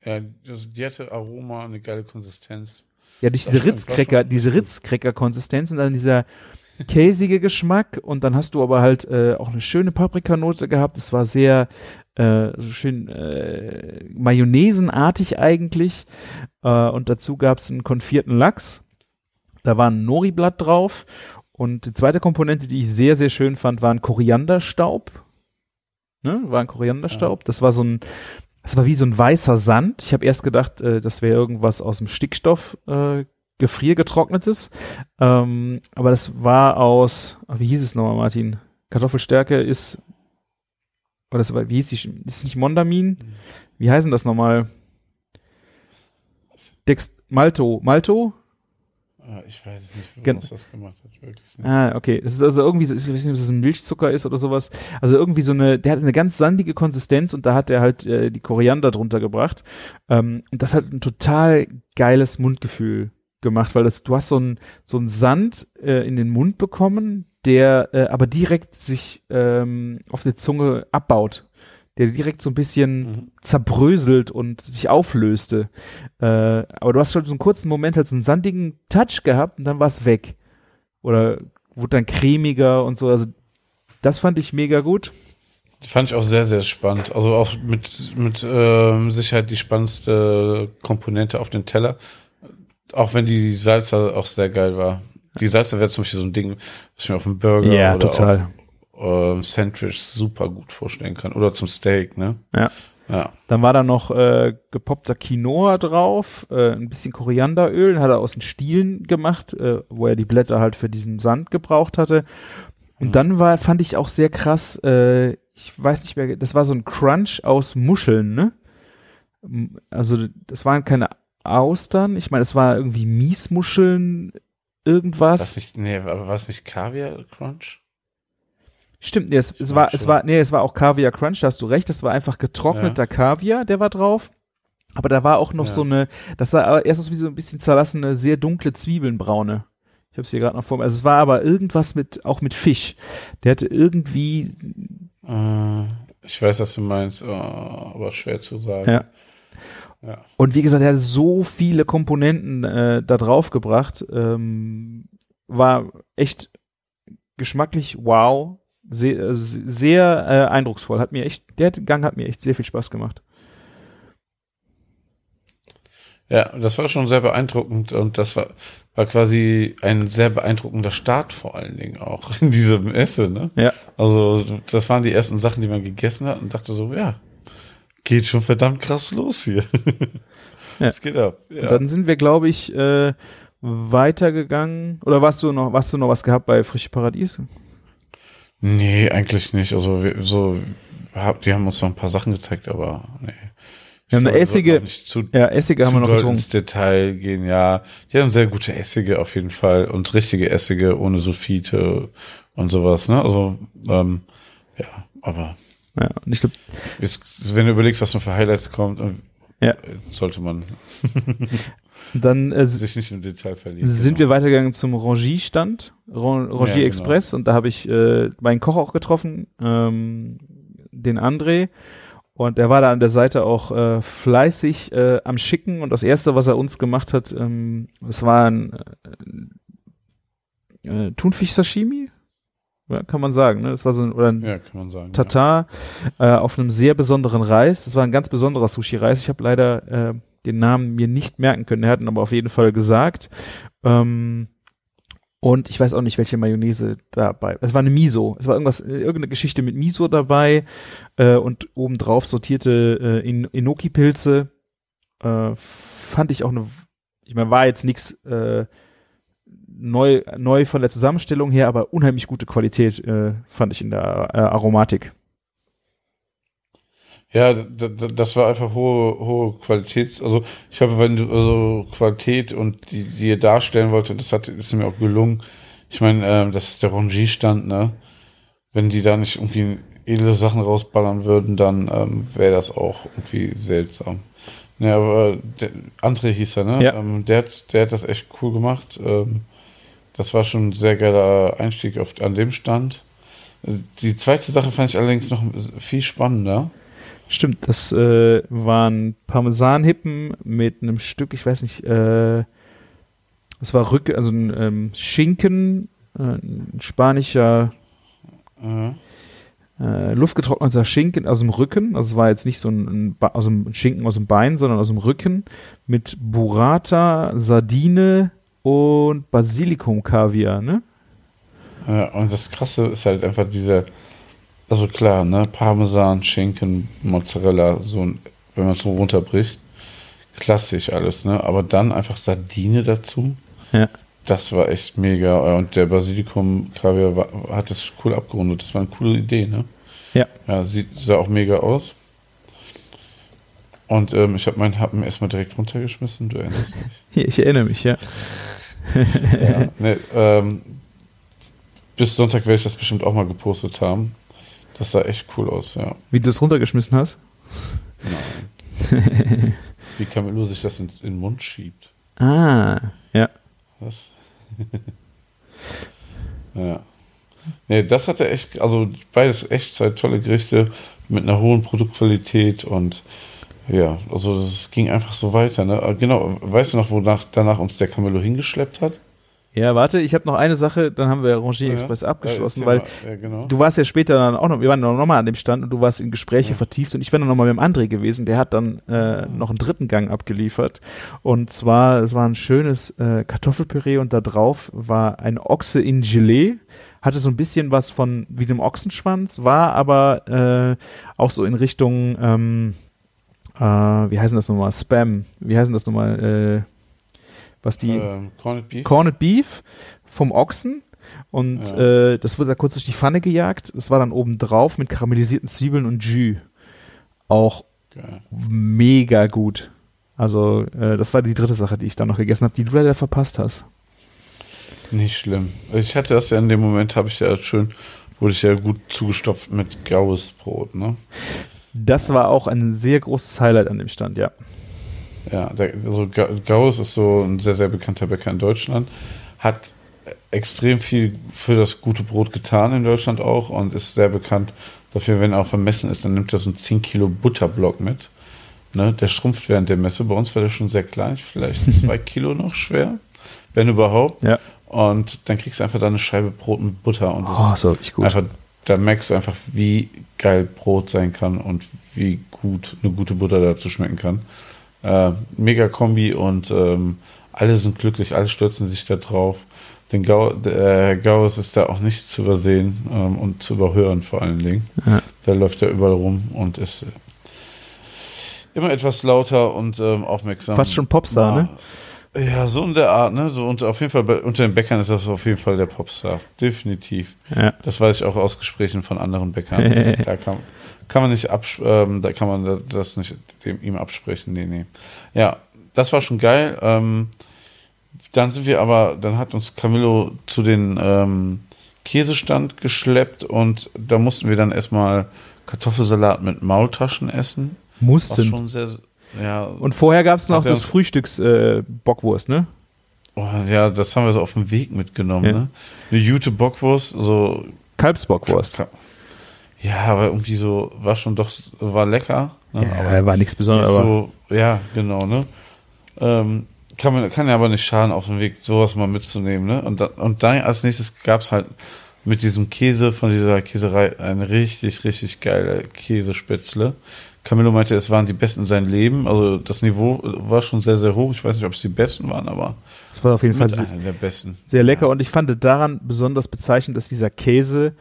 Ja, also die hatte Aroma, eine geile Konsistenz. Ja, durch diese Ritzcracker, diese Ritzcracker-Konsistenz und dann dieser käsige Geschmack und dann hast du aber halt äh, auch eine schöne Paprikanote gehabt. Es war sehr äh, so schön äh, Mayonnaisenartig eigentlich. Äh, und dazu gab es einen konfierten Lachs. Da war ein Nori-Blatt drauf. Und die zweite Komponente, die ich sehr, sehr schön fand, war ein Korianderstaub. Ne? War ein Korianderstaub. Ja. Das war so ein, das war wie so ein weißer Sand. Ich habe erst gedacht, äh, das wäre irgendwas aus dem Stickstoff äh, gefriergetrocknetes. Ähm, aber das war aus, wie hieß es nochmal, Martin? Kartoffelstärke ist oder das, wie hieß die, ist es nicht Mondamin? Wie heißen das nochmal? Dext, Malto, Malto? Ah, ich weiß nicht, woraus das gemacht hat, wirklich nicht. Ah, okay. Das ist also irgendwie, so, ich weiß nicht, ob das ein Milchzucker ist oder sowas. Also irgendwie so eine, der hat eine ganz sandige Konsistenz und da hat er halt äh, die Koriander drunter gebracht. Ähm, und das hat ein total geiles Mundgefühl gemacht, weil das, du hast so ein, so Sand äh, in den Mund bekommen, der äh, aber direkt sich ähm, auf der Zunge abbaut, der direkt so ein bisschen mhm. zerbröselt und sich auflöste. Äh, aber du hast halt so einen kurzen Moment halt so einen sandigen Touch gehabt und dann war es weg. Oder wurde dann cremiger und so. Also das fand ich mega gut. Fand ich auch sehr, sehr spannend. Also auch mit, mit äh, Sicherheit die spannendste Komponente auf den Teller. Auch wenn die Salsa auch sehr geil war. Die Salsa wäre zum Beispiel so ein Ding, was ich mir auf dem Burger ja, oder total. auf äh, Sandwich super gut vorstellen kann. Oder zum Steak, ne? Ja. Ja. Dann war da noch äh, gepoppter Quinoa drauf, äh, ein bisschen Korianderöl, hat er aus den Stielen gemacht, äh, wo er die Blätter halt für diesen Sand gebraucht hatte. Und mhm. dann war, fand ich auch sehr krass, äh, ich weiß nicht mehr, das war so ein Crunch aus Muscheln, ne? Also das waren keine Austern, ich meine, es war irgendwie Miesmuscheln irgendwas. Was nicht, nee, aber war es nicht Kaviar Crunch? Stimmt, nee, es, es war, es war, nee, es war auch Kaviar Crunch, da hast du recht, das war einfach getrockneter ja. Kaviar, der war drauf. Aber da war auch noch ja. so eine, das sah erstens wie so ein bisschen zerlassene, sehr dunkle Zwiebelnbraune. Ich habe es hier gerade noch vor mir. Also es war aber irgendwas mit, auch mit Fisch. Der hatte irgendwie. Äh, ich weiß, was du meinst, oh, aber schwer zu sagen. Ja. Und wie gesagt, er hat so viele Komponenten äh, da drauf gebracht. Ähm, war echt geschmacklich wow. Sehr, äh, sehr äh, eindrucksvoll. Hat mir echt, der Gang hat mir echt sehr viel Spaß gemacht. Ja, das war schon sehr beeindruckend und das war, war quasi ein sehr beeindruckender Start vor allen Dingen auch in diesem Essen. Ne? Ja. Also das waren die ersten Sachen, die man gegessen hat und dachte so, ja, geht schon verdammt krass los hier. <laughs> Ja. Es geht ab. Ja. dann sind wir, glaube ich, äh, weitergegangen. Oder warst du noch, warst du noch was gehabt bei Frische Paradies? Nee, eigentlich nicht. Also wir, so, die haben uns noch ein paar Sachen gezeigt, aber nee. Wir haben eine Essige, zu, ja, Essige haben wir noch getrunken. ins Detail gehen, ja. Die haben sehr gute Essige auf jeden Fall und richtige Essige ohne Sulfite und sowas, ne? Also, ähm, ja, aber ja, und ich glaube, wenn du überlegst, was noch für Highlights kommt, ja. Sollte man <laughs> dann äh, sich nicht im Detail verlieren. Sind genau. wir weitergegangen zum Rangie-Stand, Rangie ja, genau. Express, genau. und da habe ich äh, meinen Koch auch getroffen, ähm, den André. Und er war da an der Seite auch äh, fleißig äh, am Schicken. Und das Erste, was er uns gemacht hat, ähm, es war ein äh, äh Thunfisch-Sashimi, ja, kann man sagen. Ne? Das war so ein, oder ein ja, sagen, Tatar ja. äh, auf einem sehr besonderen Reis. Das war ein ganz besonderer Sushi-Reis. Ich habe leider äh, den Namen mir nicht merken können. Er hat ihn aber auf jeden Fall gesagt. Ähm, und ich weiß auch nicht, welche Mayonnaise dabei. Es war eine Miso. Es war irgendwas, irgendeine Geschichte mit Miso dabei äh, und obendrauf sortierte äh, In Enoki-Pilze. Äh, fand ich auch eine. Ich meine, war jetzt nichts äh, neu, neu von der Zusammenstellung her, aber unheimlich gute Qualität äh, fand ich in der äh, Aromatik. Ja, das war einfach hohe, hohe Qualitäts, also ich habe, wenn du also Qualität und die, die ihr darstellen wollte, das hat, ist mir auch gelungen. Ich meine, ähm, das ist der Rongie-Stand, ne? Wenn die da nicht irgendwie edle Sachen rausballern würden, dann ähm, wäre das auch irgendwie seltsam. Ja, aber der, André hieß er, ne? Ja. Ähm, der, hat, der hat das echt cool gemacht. Ähm, das war schon ein sehr geiler Einstieg auf, an dem Stand. Die zweite Sache fand ich allerdings noch viel spannender. Stimmt, das äh, waren Parmesanhippen mit einem Stück, ich weiß nicht, äh, das war Rück, also ein ähm, Schinken, äh, ein spanischer Mhm. äh, luftgetrockneter Schinken aus dem Rücken. Also es war jetzt nicht so ein, ein, aus dem Schinken aus dem Bein, sondern aus dem Rücken mit Burrata, Sardine und Basilikum-Kaviar, ne? Ja, und das Krasse ist halt einfach dieser, also klar, ne, Parmesan, Schinken, Mozzarella, so ein, wenn man es so runterbricht, klassisch alles, ne, aber dann einfach Sardine dazu, Ja. das war echt mega und der Basilikum Kaviar war, hat das cool abgerundet, das war eine coole Idee, ne. Ja. Ja, sieht, sah auch mega aus. Und ähm, ich habe meinen Happen erstmal direkt runtergeschmissen, du erinnerst dich. <laughs> Ich erinnere mich, ja. Ja, <laughs> ne, ähm, bis Sonntag werde ich das bestimmt auch mal gepostet haben. Das sah echt cool aus, ja. Wie du das runtergeschmissen hast. Nein. <laughs> Wie Camillo sich das in, in den Mund schiebt. Ah, ja. Was? ja. Nee, das hatte echt, also beides echt zwei tolle Gerichte mit einer hohen Produktqualität und ja, also es ging einfach so weiter. Ne? Genau, weißt du noch, wonach danach uns der Camillo hingeschleppt hat? Ja, warte, ich habe noch eine Sache, dann haben wir Rangier Ja, Express abgeschlossen, ja weil mal- ja, genau. du warst ja später dann auch noch, wir waren noch mal an dem Stand und du warst in Gespräche vertieft und ich war dann noch mal mit dem André gewesen, der hat dann äh, noch einen dritten Gang abgeliefert und zwar, es war ein schönes äh, Kartoffelpüree und da drauf war ein Ochse in Gelee, hatte so ein bisschen was von wie dem Ochsenschwanz, war aber äh, auch so in Richtung, ähm, äh, wie heißen das nochmal, Spam, wie heißen das nochmal, äh, was die... ähm, Corned Beef? Corned Beef vom Ochsen und Ja. äh, das wurde da kurz durch die Pfanne gejagt. Das war dann oben drauf mit karamellisierten Zwiebeln und Jus. Auch Geil. mega gut. Also äh, das war die dritte Sache, die ich dann noch gegessen habe, die du leider verpasst hast. Nicht schlimm. Ich hatte das ja in dem Moment, habe ich ja schön, wurde ich ja gut zugestopft mit graues Brot, ne? Das war auch ein sehr großes Highlight an dem Stand, ja. Ja, der, also Ga- Gauss ist so ein sehr, sehr bekannter Bäcker in Deutschland, hat extrem viel für das gute Brot getan in Deutschland auch und ist sehr bekannt dafür, wenn er auf dem Messen ist, dann nimmt er so einen 10 Kilo Butterblock mit. Ne, der schrumpft während der Messe. Bei uns war der schon sehr klein, vielleicht <laughs> zwei Kilo noch schwer, wenn überhaupt. Ja. Und dann kriegst du einfach da eine Scheibe Brot mit Butter und das Oh, so gut. Einfach, da merkst du einfach, wie geil Brot sein kann und wie gut eine gute Butter dazu schmecken kann. Äh, mega Kombi und ähm, alle sind glücklich, alle stürzen sich da drauf. Den Gau, der Herr Gauss ist da auch nicht zu übersehen ähm, und zu überhören vor allen Dingen. Ja. Der läuft ja überall rum und ist äh, immer etwas lauter und ähm, aufmerksam. Fast schon Popstar, ne? Ja, so in der Art, ne? So unter, auf jeden Fall bei, unter den Bäckern ist das auf jeden Fall der Popstar. Definitiv. Ja. Das weiß ich auch aus Gesprächen von anderen Bäckern. <laughs> da kann, kann man nicht abs ähm, da kann man das nicht dem, ihm absprechen. Nee, nee. Ja, das war schon geil. Ähm, dann sind wir aber, dann hat uns Camillo zu den ähm, Käsestand geschleppt und da mussten wir dann erstmal Kartoffelsalat mit Maultaschen essen. Was Mussten. schon sehr, ja, Und vorher gab es noch das uns- Frühstücks äh, ne? oh, ja, das haben wir so auf dem Weg mitgenommen, Ja. ne? Eine Jute Bockwurst, so Kalbsbockwurst. Ka- Ja, aber irgendwie so, war schon doch, war lecker. Ne? Ja, aber war nichts Besonderes, aber so, ja, genau, ne? Ähm, kann, man, kann ja aber nicht schaden, auf dem Weg sowas mal mitzunehmen, ne? Und, dann, und dann als nächstes gab's halt mit diesem Käse von dieser Käserei eine richtig, richtig geile Käsespätzle. Camillo meinte, es waren die besten in seinem Leben. Also das Niveau war schon sehr, sehr hoch. Ich weiß nicht, ob es die besten waren, aber es war auf jeden Fall sehr, der besten. sehr lecker. Und ich fand daran besonders bezeichnend, dass dieser Käse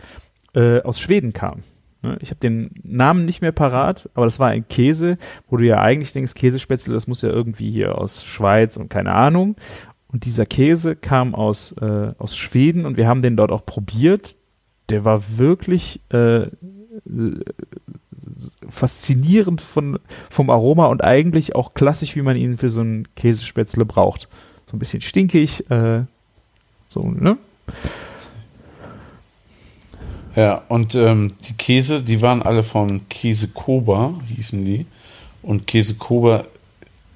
äh, aus Schweden kam. Ne? Ich habe den Namen nicht mehr parat, aber das war ein Käse, wo du ja eigentlich denkst, Käsespätzle, das muss ja irgendwie hier aus Schweiz und keine Ahnung. Und dieser Käse kam aus, äh, aus Schweden und wir haben den dort auch probiert. Der war wirklich äh, faszinierend von, vom Aroma und eigentlich auch klassisch, wie man ihn für so einen Käsespätzle braucht. So ein bisschen stinkig, äh, so, ne? Ja, und ähm, die Käse, die waren alle von Käse Koba, hießen die. Und Käse Koba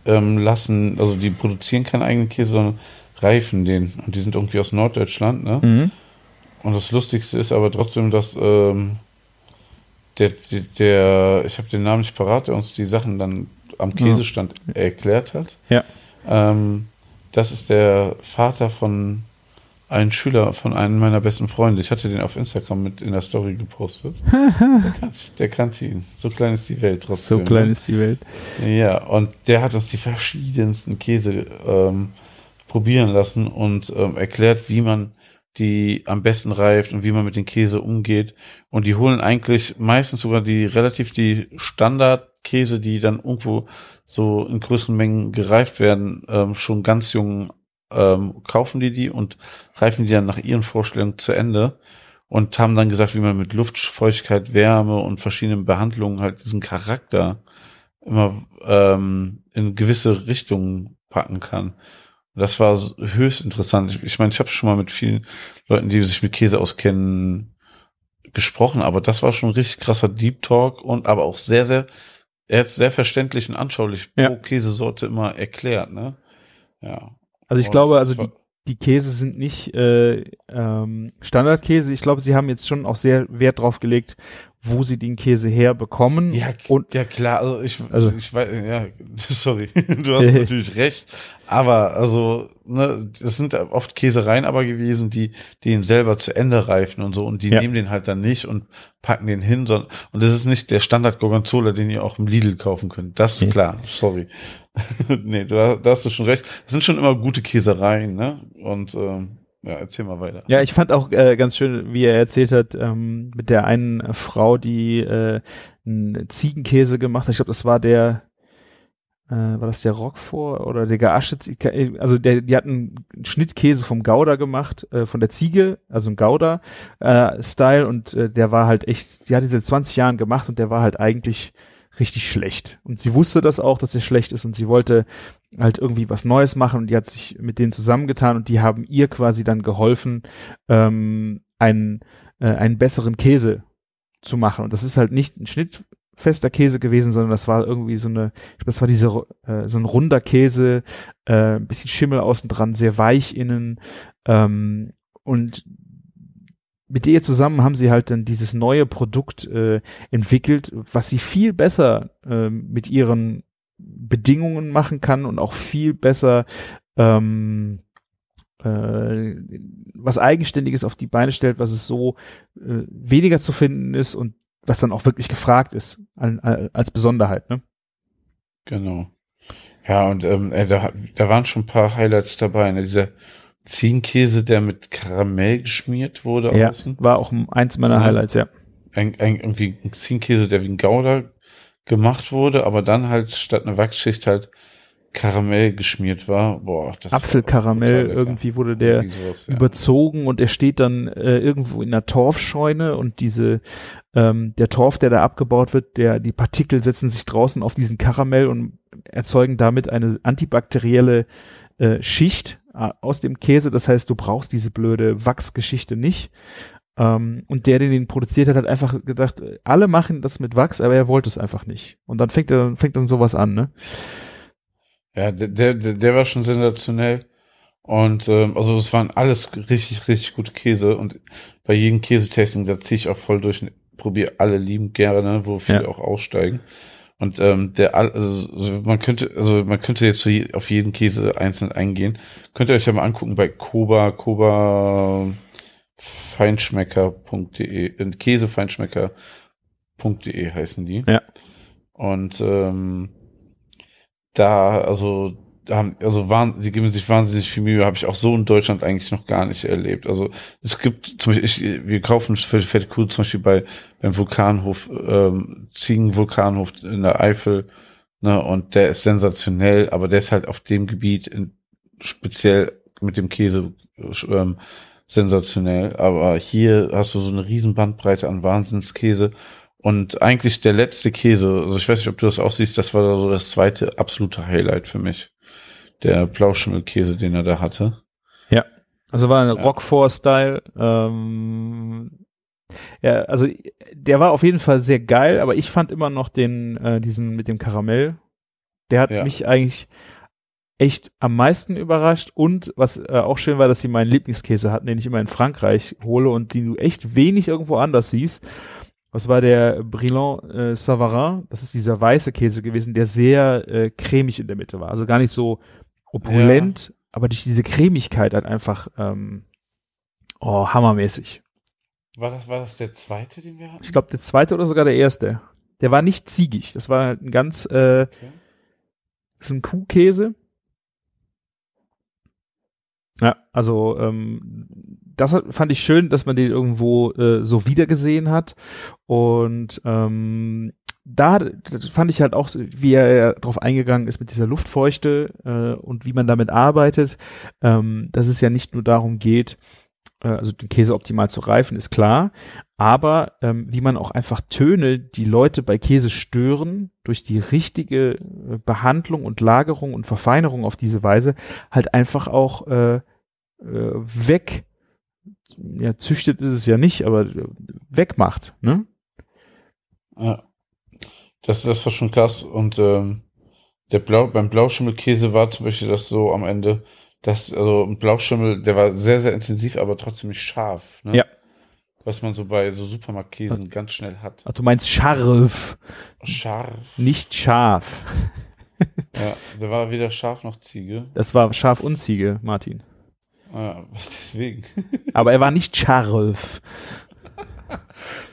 ähm, lassen, also die produzieren keinen eigenen Käse, sondern reifen den. Und die sind irgendwie aus Norddeutschland, ne? Mhm. Und das Lustigste ist aber trotzdem, dass ähm, der, der, der, ich habe den Namen nicht parat, der uns die Sachen dann am Käsestand erklärt hat. Ja. Ähm, das ist der Vater von einem Schüler von einem meiner besten Freunde. Ich hatte den auf Instagram mit in der Story gepostet. <laughs> der, kannte, der kannte ihn. So klein ist die Welt trotzdem. So klein ne? ist die Welt. Ja, und der hat uns die verschiedensten Käse ähm, probieren lassen und ähm, erklärt, wie man die am besten reift und wie man mit dem Käse umgeht. Und die holen eigentlich meistens sogar die relativ die Standardkäse, die dann irgendwo so in größeren Mengen gereift werden, ähm, schon ganz jung ähm, kaufen die die und reifen die dann nach ihren Vorstellungen zu Ende und haben dann gesagt, wie man mit Luftfeuchtigkeit, Wärme und verschiedenen Behandlungen halt diesen Charakter immer ähm, in gewisse Richtungen packen kann. Das war höchst interessant. Ich, ich meine, ich habe schon mal mit vielen Leuten, die sich mit Käse auskennen, gesprochen, aber das war schon richtig krasser Deep Talk und aber auch sehr, sehr, er hat sehr verständlich und anschaulich Ja. pro Käsesorte immer erklärt, ne? Ja. Also ich Und glaube, also die, die Käse sind nicht äh, ähm, Standardkäse. Ich glaube, sie haben jetzt schon auch sehr Wert drauf gelegt, wo sie den Käse herbekommen. Ja, und ja klar, also ich, Also- ich weiß, ja, <laughs> sorry, du hast <laughs> natürlich recht, aber also, ne, es sind oft Käsereien aber gewesen, die, die ihn selber zu Ende reifen und so und die Ja. nehmen den halt dann nicht und packen den hin, sondern, und das ist nicht der Standard Gorgonzola, den ihr auch im Lidl kaufen könnt, das ist klar, sorry. <laughs> nee, da, da hast du schon recht, es sind schon immer gute Käsereien, ne, und, ähm, ja, erzähl mal weiter. Ja, ich fand auch äh, ganz schön, wie er erzählt hat, ähm, mit der einen Frau, die äh, einen Ziegenkäse gemacht hat. Ich glaube, das war der, äh, war das der Roquefort oder der geaschte, äh, also der, die hatten einen Schnittkäse vom Gouda gemacht, äh, von der Ziege, also ein Gouda äh, und äh, der war halt echt, die hat diese 20 Jahren gemacht und der war halt eigentlich richtig schlecht. Und sie wusste das auch, dass er schlecht ist und sie wollte halt irgendwie was Neues machen und die hat sich mit denen zusammengetan und die haben ihr quasi dann geholfen, ähm, einen, äh, einen besseren Käse zu machen. Und das ist halt nicht ein schnittfester Käse gewesen, sondern das war irgendwie so eine, ich glaub, das war diese, äh, so ein runder Käse, äh, ein bisschen Schimmel außen dran, sehr weich innen, ähm, und mit ihr zusammen haben sie halt dann dieses neue Produkt äh, entwickelt, was sie viel besser äh, mit ihren Bedingungen machen kann und auch viel besser ähm, äh, was Eigenständiges auf die Beine stellt, was es so äh, weniger zu finden ist und was dann auch wirklich gefragt ist an, als Besonderheit. Ne? Genau. Ja, und ähm, äh, da, da waren schon ein paar Highlights dabei. Ne? Dieser Ziegenkäse, der mit Karamell geschmiert wurde Ja, außen. war auch eins meiner. Highlights, ja. Ein, ein, irgendwie ein Ziegenkäse, der wie ein Gouda gemacht wurde, aber dann halt statt einer Wachsschicht halt Karamell geschmiert war. Boah, das Apfelkaramell, irgendwie wurde der sowas, ja. überzogen und er steht dann äh, irgendwo in einer Torfscheune und diese ähm, der Torf, der da abgebaut wird, der die Partikel setzen sich draußen auf diesen Karamell und erzeugen damit eine antibakterielle äh, Schicht äh, aus dem Käse. Das heißt, du brauchst diese blöde Wachsgeschichte nicht. Ähm, und der, der den produziert hat, hat einfach gedacht, alle machen das mit Wachs, aber er wollte es einfach nicht. Und dann fängt er fängt dann sowas an, ne? Ja, der, der, der war schon sensationell. Und ähm, also es waren alles richtig, richtig gute Käse. Und bei jedem Käsetasting, da ziehe ich auch voll durch und probiere alle lieben gerne, wo viele Ja. auch aussteigen. Und ähm, der also also man könnte, also man könnte jetzt auf jeden Käse einzeln eingehen. Könnt ihr euch ja mal angucken bei Koba, Koba Feinschmecker.de, äh, Käsefeinschmecker.de heißen die. Ja. Und ähm, da, also, da haben, also waren, sie geben sich wahnsinnig viel Mühe, habe ich auch so in Deutschland eigentlich noch gar nicht erlebt. Also es gibt zum Beispiel, ich, wir kaufen für fette Kuh zum Beispiel bei beim Vulkanhof, ähm, Ziegenvulkanhof in der Eifel, ne, und der ist sensationell, aber der ist halt auf dem Gebiet in, speziell mit dem Käse ähm, sensationell. Aber hier hast du so eine riesen Bandbreite an Wahnsinnskäse Und eigentlich der letzte Käse, also ich weiß nicht, ob du das auch siehst, das war so das zweite absolute Highlight für mich. Der Blauschimmelkäse, den er da hatte. Ja, also war ein ja. Roquefort-Style. Ähm, ja, also der war auf jeden Fall sehr geil, aber ich fand immer noch den, äh, diesen mit dem Karamell. Der hat ja. mich eigentlich echt am meisten überrascht und was äh, auch schön war, dass sie meinen Lieblingskäse hatten, den ich immer in Frankreich hole und den du echt wenig irgendwo anders siehst. Das war der Brillant äh, Savarin. Das ist dieser weiße Käse gewesen, der sehr äh, cremig in der Mitte war. Also gar nicht so opulent, ja. aber durch diese Cremigkeit halt einfach ähm, oh, hammermäßig. War das, war das der zweite, den wir hatten? Ich glaube, der zweite oder sogar der erste. Der war nicht ziegig. Das war ein ganz äh, okay. das ist ein Kuhkäse ja, also ähm, das fand ich schön, dass man den irgendwo äh, so wiedergesehen hat. Und ähm, da fand ich halt auch, wie er darauf eingegangen ist mit dieser Luftfeuchte äh, und wie man damit arbeitet, ähm, dass es ja nicht nur darum geht, also den Käse optimal zu reifen, ist klar, aber ähm, wie man auch einfach Töne, die Leute bei Käse stören, durch die richtige äh, Behandlung und Lagerung und Verfeinerung auf diese Weise halt einfach auch äh, äh, weg, ja, züchtet ist es ja nicht, aber wegmacht, ne? Ja. Das, das war schon krass und ähm, der Blau, beim Blauschimmelkäse war zum Beispiel das so am Ende, dass, also ein Blauschimmel, der war sehr, sehr intensiv, aber trotzdem nicht scharf. Ne? Ja. Was man so bei so Supermarktkäsen ganz schnell hat. Ach, du meinst scharf. Scharf. Nicht scharf. <laughs> ja, der war weder scharf noch Ziege. Das war scharf und Ziege, Martin. Ja, <laughs> deswegen. aber er war nicht scharf.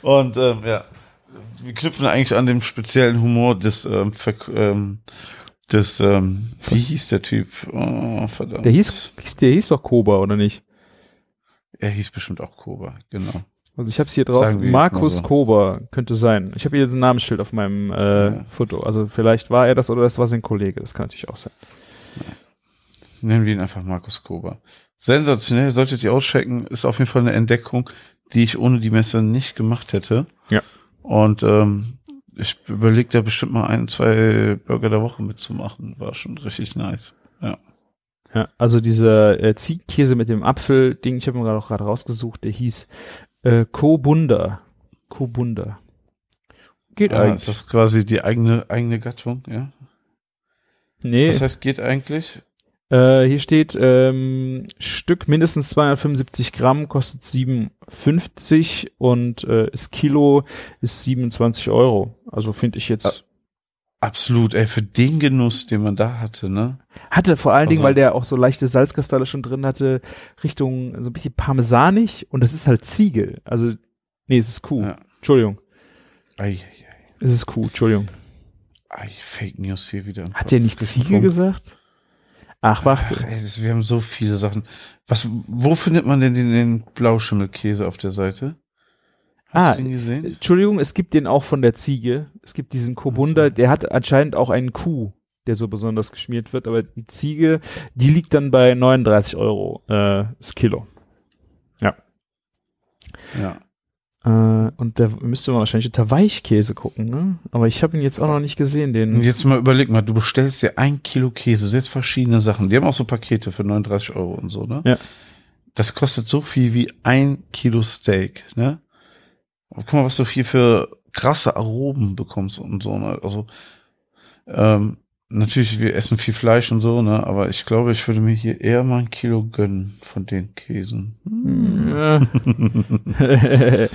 und ähm, ja, wir knüpfen eigentlich an dem speziellen Humor des ähm, ähm, das, ähm, wie hieß der Typ? Oh, verdammt. Der hieß, der hieß doch Koba, oder nicht? Er hieß bestimmt auch Koba, genau. Also ich habe es hier drauf. Markus so. Kober könnte sein. Ich habe hier ein Namensschild auf meinem äh, ja. Foto. Also vielleicht war er das oder das war sein Kollege. Das kann natürlich auch sein. Ja. Nennen wir ihn einfach Markus Kober. Sensationell, solltet ihr auschecken. Ist auf jeden Fall eine Entdeckung, die ich ohne die Messe nicht gemacht hätte. Ja. Und ähm, ich überlege da bestimmt mal ein, zwei Burger der Woche mitzumachen. War schon richtig nice. Ja. Ja, also dieser äh, Ziehkäse mit dem Apfel-Ding, ich habe mir gerade auch gerade rausgesucht, der hieß äh, Kobunda. Kobunda. Geht ah, eigentlich. Ist das quasi die eigene, eigene Gattung, ja? Nee. Was heißt geht eigentlich? Äh, hier steht, ähm, Stück mindestens 275 Gramm kostet 57 und äh, das Kilo ist 27 Euro. Also finde ich jetzt. Absolut, ey, für den Genuss, den man da hatte, ne? Hatte vor allen also, Dingen, weil der auch so leichte Salzkristalle schon drin hatte, Richtung so ein bisschen parmesanig und das ist halt Ziegel. Also, nee, es ist Kuh. Ja. Entschuldigung. Ei, ei, ei. Es ist Kuh, Entschuldigung. Ei, Fake News hier wieder. Hat der nicht Ziegel gesagt? Ach, warte. Ach, ey, wir haben so viele Sachen. Was, wo findet man denn den, den Blauschimmelkäse auf der Seite? Hast ah? Entschuldigung, es gibt den auch von der Ziege. Es gibt diesen Kobunda, der hat anscheinend auch einen Kuh, der so besonders geschmiert wird, aber die Ziege, die liegt dann bei 39 Euro äh, das Kilo. Ja. Ja. Äh, und da müsste man wahrscheinlich unter Weichkäse gucken, ne? Aber ich habe ihn jetzt auch noch nicht gesehen, den. Jetzt mal überleg mal, du bestellst dir ein Kilo Käse, jetzt verschiedene Sachen. Die haben auch so Pakete für 39 Euro und so, ne? Ja. Das kostet so viel wie ein Kilo Steak, ne? guck mal, was du hier für krasse Aromen bekommst und so, ne? Also, ähm, natürlich, wir essen viel Fleisch und so, ne? Aber ich glaube, ich würde mir hier eher mal ein Kilo gönnen von den Käsen. Ja. <laughs>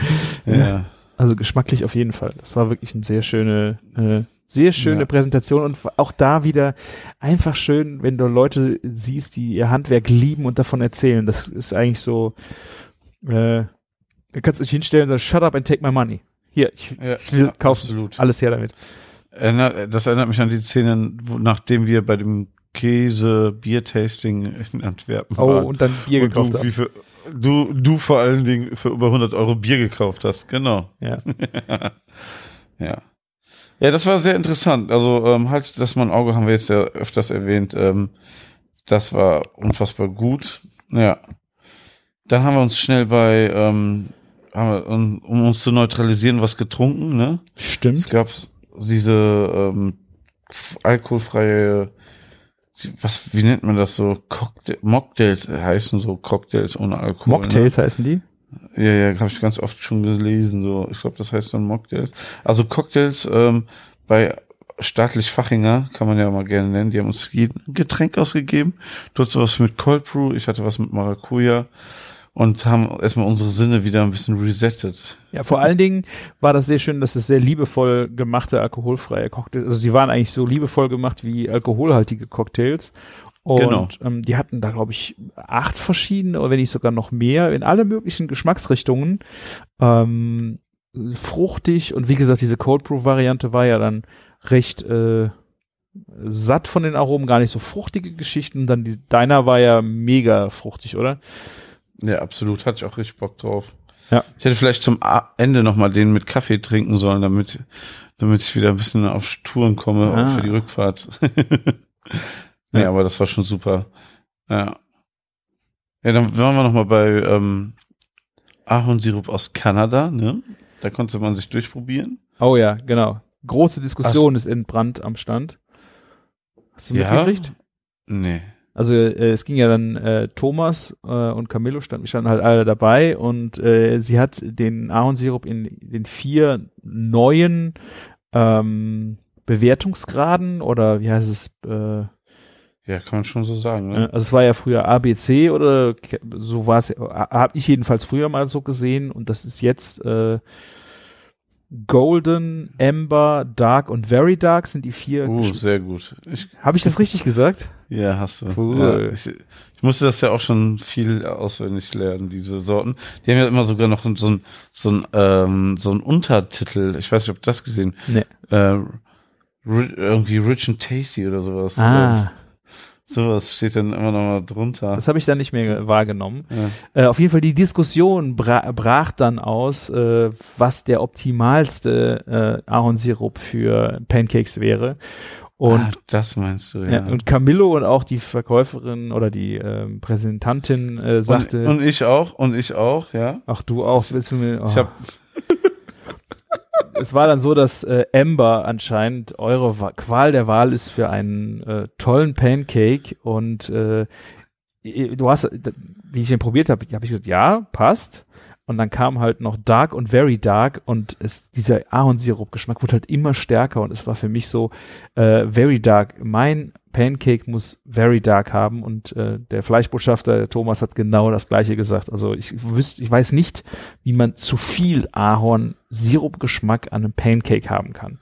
<laughs> ja. Also geschmacklich auf jeden Fall. Das war wirklich eine sehr schöne, äh, sehr schöne ja. Präsentation und auch da wieder einfach schön, wenn du Leute siehst, die ihr Handwerk lieben und davon erzählen. Das ist eigentlich so, äh, du kannst dich hinstellen und sagen, shut up and take my money. Hier, ich, ja, ich will kaufen. Absolut. Alles her damit. Das erinnert mich an die Szenen, wo, nachdem wir bei dem Käse-Bier-Tasting in Antwerpen oh, waren. Oh, und dann Bier und gekauft du, für, du, du vor allen Dingen für über 100 Euro Bier gekauft hast, genau. Ja. <laughs> ja. Ja, das war sehr interessant. Also ähm, halt, dass man Auge haben wir jetzt ja öfters erwähnt. Ähm, das war unfassbar gut. Ja. Dann haben wir uns schnell bei ähm, haben wir, um, um uns zu neutralisieren, was getrunken, ne? Es Stimmt. Diese ähm, alkoholfreie, was, wie nennt man das so? Cocktail, Mocktails heißen so Cocktails ohne Alkohol. Mocktails heißen die? Ne? Ja, ja, habe ich ganz oft schon gelesen. So, ich glaube, das heißt dann Mocktails. Also Cocktails ähm, bei staatlich Fachinger kann man ja mal gerne nennen. Die haben uns jeden Getränk ausgegeben. Du hattest was mit Cold Brew, ich hatte was mit Maracuja und haben erstmal unsere Sinne wieder ein bisschen resettet. Ja, vor allen Dingen war das sehr schön, dass es sehr liebevoll gemachte alkoholfreie Cocktails, also die waren eigentlich so liebevoll gemacht wie alkoholhaltige Cocktails. Und Genau. ähm, die hatten da, glaube ich, acht verschiedene oder wenn nicht sogar noch mehr in alle möglichen Geschmacksrichtungen. Ähm, fruchtig und wie gesagt, diese Cold Brew Variante war ja dann recht äh, satt von den Aromen, gar nicht so fruchtige Geschichten. Dann die, deiner war ja mega fruchtig, oder? Ja, absolut. Hatte ich auch richtig Bock drauf. Ja. Ich hätte vielleicht zum Ende nochmal den mit Kaffee trinken sollen, damit, damit ich wieder ein bisschen auf Touren komme, Ah. auch für die Rückfahrt. <laughs> nee, Ja. aber das war schon super. Ja. Ja, dann waren wir nochmal bei ähm, Ahornsirup aus Kanada, ne? Da konnte man sich durchprobieren. Oh ja, genau. Große Diskussion ist entbrannt am Stand. Hast du mitgekriegt? Nee. Also äh, es ging ja dann äh, Thomas äh, und Camillo standen, wir standen halt alle dabei und äh, sie hat den Ahornsirup in den vier neuen ähm, Bewertungsgraden oder wie heißt es? Äh, Ja, kann man schon so sagen, äh, ne? also es war ja früher ABC oder so war es, habe ich jedenfalls früher mal so gesehen und das ist jetzt äh, Golden, Amber, Dark und Very Dark sind die vier. Uh, Gesch- sehr gut. Habe ich das richtig gesagt? ja, hast du. Cool. Ja, ich, ich musste das ja auch schon viel auswendig lernen, diese Sorten. Die haben ja immer sogar noch so ein, so ein, ähm, so ein Untertitel. Ich weiß nicht, ob du das gesehen. Nee. Äh, irgendwie Rich and Tasty oder sowas. Ah, Äh, sowas steht dann immer noch mal drunter. das habe ich dann nicht mehr wahrgenommen. Ja. Äh, auf jeden Fall die Diskussion bra brach dann aus, äh, was der optimalste äh, Ahornsirup für Pancakes wäre. Und ah, das meinst du, ja. Ja, und Camillo und auch die Verkäuferin oder die ähm, Präsentantin äh, sagte, und, und ich auch, und ich auch, ja. ach du auch, willst du mir, oh. Ich habe es war dann so, dass äh, Amber anscheinend eure Wa Qual der Wahl ist für einen äh, tollen Pancake und äh, du hast, wie ich den probiert habe, habe ich gesagt, ja, passt. Und dann kam halt noch Dark und Very Dark und es, dieser Ahornsirup-Geschmack wurde halt immer stärker und es war für mich so, äh, Very Dark, mein Pancake muss Very Dark haben und äh, der Fleischbotschafter der Thomas hat genau das gleiche gesagt. Also ich wüsste, ich weiß nicht, wie man zu viel Ahorn-Sirup-Geschmack an einem Pancake haben kann.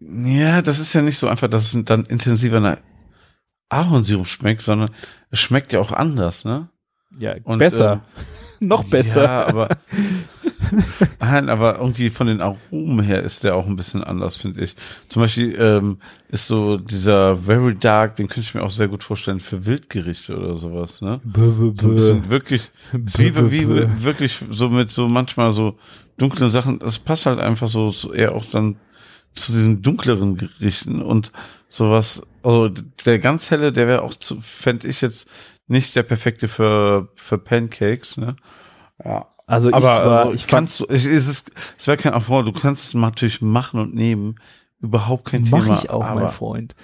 Ja, das ist ja nicht so einfach, dass es dann intensiver nach Ahornsirup schmeckt, sondern es schmeckt ja auch anders, ne? Ja, Und, besser. <laughs> Noch besser. Ja, aber <laughs> nein, aber irgendwie von den Aromen her ist der auch ein bisschen anders, finde ich. Zum Beispiel ähm, ist so dieser Very Dark, den könnte ich mir auch sehr gut vorstellen für Wildgerichte oder sowas, ne? Bö, bö, So ein bö. bisschen wirklich, wie, Bö, wie bö. wirklich so mit so manchmal so dunklen Sachen, das passt halt einfach so, so eher auch dann zu diesen dunkleren Gerichten und sowas. Also der ganz helle, der wäre auch zu, fände ich jetzt nicht der perfekte für für Pancakes, ne? Ja. Also ich Aber war, also, ich kannst du, es ist, es wäre kein Affront, du kannst es natürlich machen und nehmen, überhaupt kein mach Thema. ich auch, aber, mein Freund.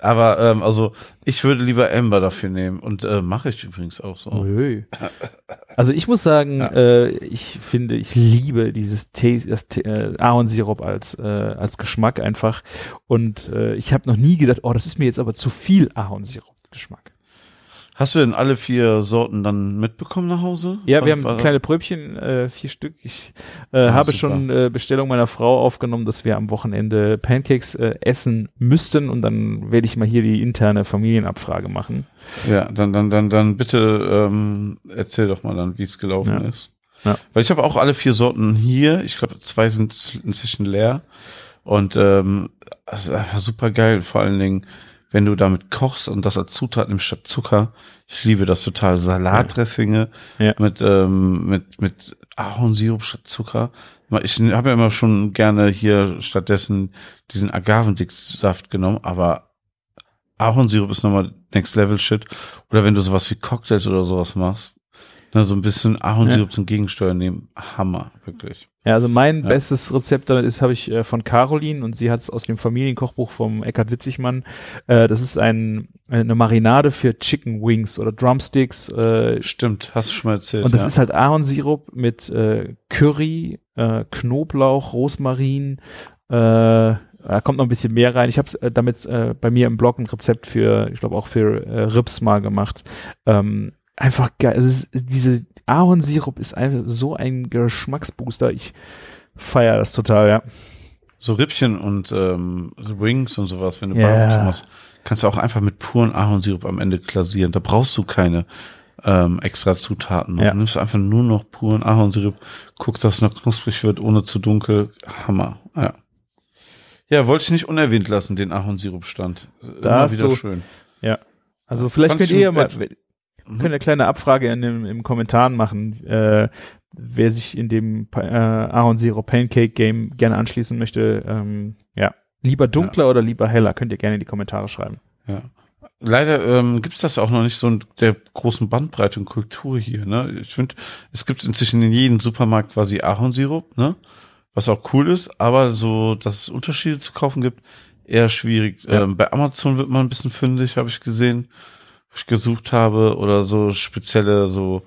aber ähm, also ich würde lieber Amber dafür nehmen und äh, mache ich übrigens auch so. Nö. Also ich muss sagen, Ja. äh, ich finde, ich liebe dieses Taste, das T- äh, Ahornsirup als äh, als Geschmack einfach. Und äh, ich habe noch nie gedacht, oh, das ist mir jetzt aber zu viel Ahornsirup-Geschmack. Hast du denn alle vier Sorten dann mitbekommen nach Hause? Ja, wir haben war- kleine Pröbchen, äh, vier Stück. Ich äh, Ah, habe super. schon äh, Bestellung meiner Frau aufgenommen, dass wir am Wochenende Pancakes äh, essen müssten und dann werde ich mal hier die interne Familienabfrage machen. Ja, dann, dann, dann, dann bitte ähm, erzähl doch mal dann, wie es gelaufen Ja. ist. Ja. Weil ich habe auch alle vier Sorten hier. Ich glaube, zwei sind inzwischen leer. Und ähm, das ist einfach super geil. Vor allen Dingen, wenn du damit kochst und das als Zutat nimmst statt Zucker. Ich liebe das total. Salatdressinge Ja. mit, ähm, mit, mit Ahornsirup statt Zucker. Ich habe ja immer schon gerne hier stattdessen diesen Agavendicksaft genommen, aber Ahornsirup ist nochmal Next Level Shit. Oder wenn du sowas wie Cocktails oder sowas machst. Na, so ein bisschen Ahornsirup zum Gegensteuern nehmen. Hammer, wirklich. Ja, also mein Ja. bestes Rezept damit ist, habe ich äh, von Caroline und sie hat es aus dem Familienkochbuch vom Eckhard Witzigmann. Äh, das ist ein, eine Marinade für Chicken Wings oder Drumsticks. Äh, Stimmt, hast du schon mal erzählt. und das ja. ist halt Ahornsirup mit äh, Curry, äh, Knoblauch, Rosmarin. Äh, da kommt noch ein bisschen mehr rein. Ich habe äh, damit äh, bei mir im Blog ein Rezept für, ich glaube auch für äh, Rips mal gemacht. Ähm, einfach geil. Also es ist, diese Ahornsirup ist einfach so ein Geschmacksbooster. Ich feiere das total, ja. so Rippchen und ähm, Wings und sowas, wenn du Ja. Barbecue machst, kannst du auch einfach mit puren Ahornsirup am Ende glasieren. Da brauchst du keine ähm, extra Zutaten. Ja. Du nimmst einfach nur noch puren Ahornsirup, guckst, dass es noch knusprig wird, ohne zu dunkel. Hammer. Ja. Ja, wollte ich nicht unerwähnt lassen, den Ahornsirupstand. Da hast du- schön. Also vielleicht Fand könnt ich ihr ja mal, wir können eine kleine Abfrage in dem, im Kommentaren machen, äh, wer sich in dem äh, Ahornsirup Pancake Game gerne anschließen möchte. Ähm, ja, lieber dunkler oder lieber heller, könnt ihr gerne in die Kommentare schreiben. Ja. Leider ähm, gibt es das auch noch nicht so in der großen Bandbreite und Kultur hier. Ne? Ich finde, es gibt inzwischen in jedem Supermarkt quasi Ahornsirup, ne? was auch cool ist, aber so, dass es Unterschiede zu kaufen gibt, eher schwierig. Ja. Ähm, bei Amazon wird man ein bisschen fündig, habe ich gesehen, gesucht habe, oder so spezielle so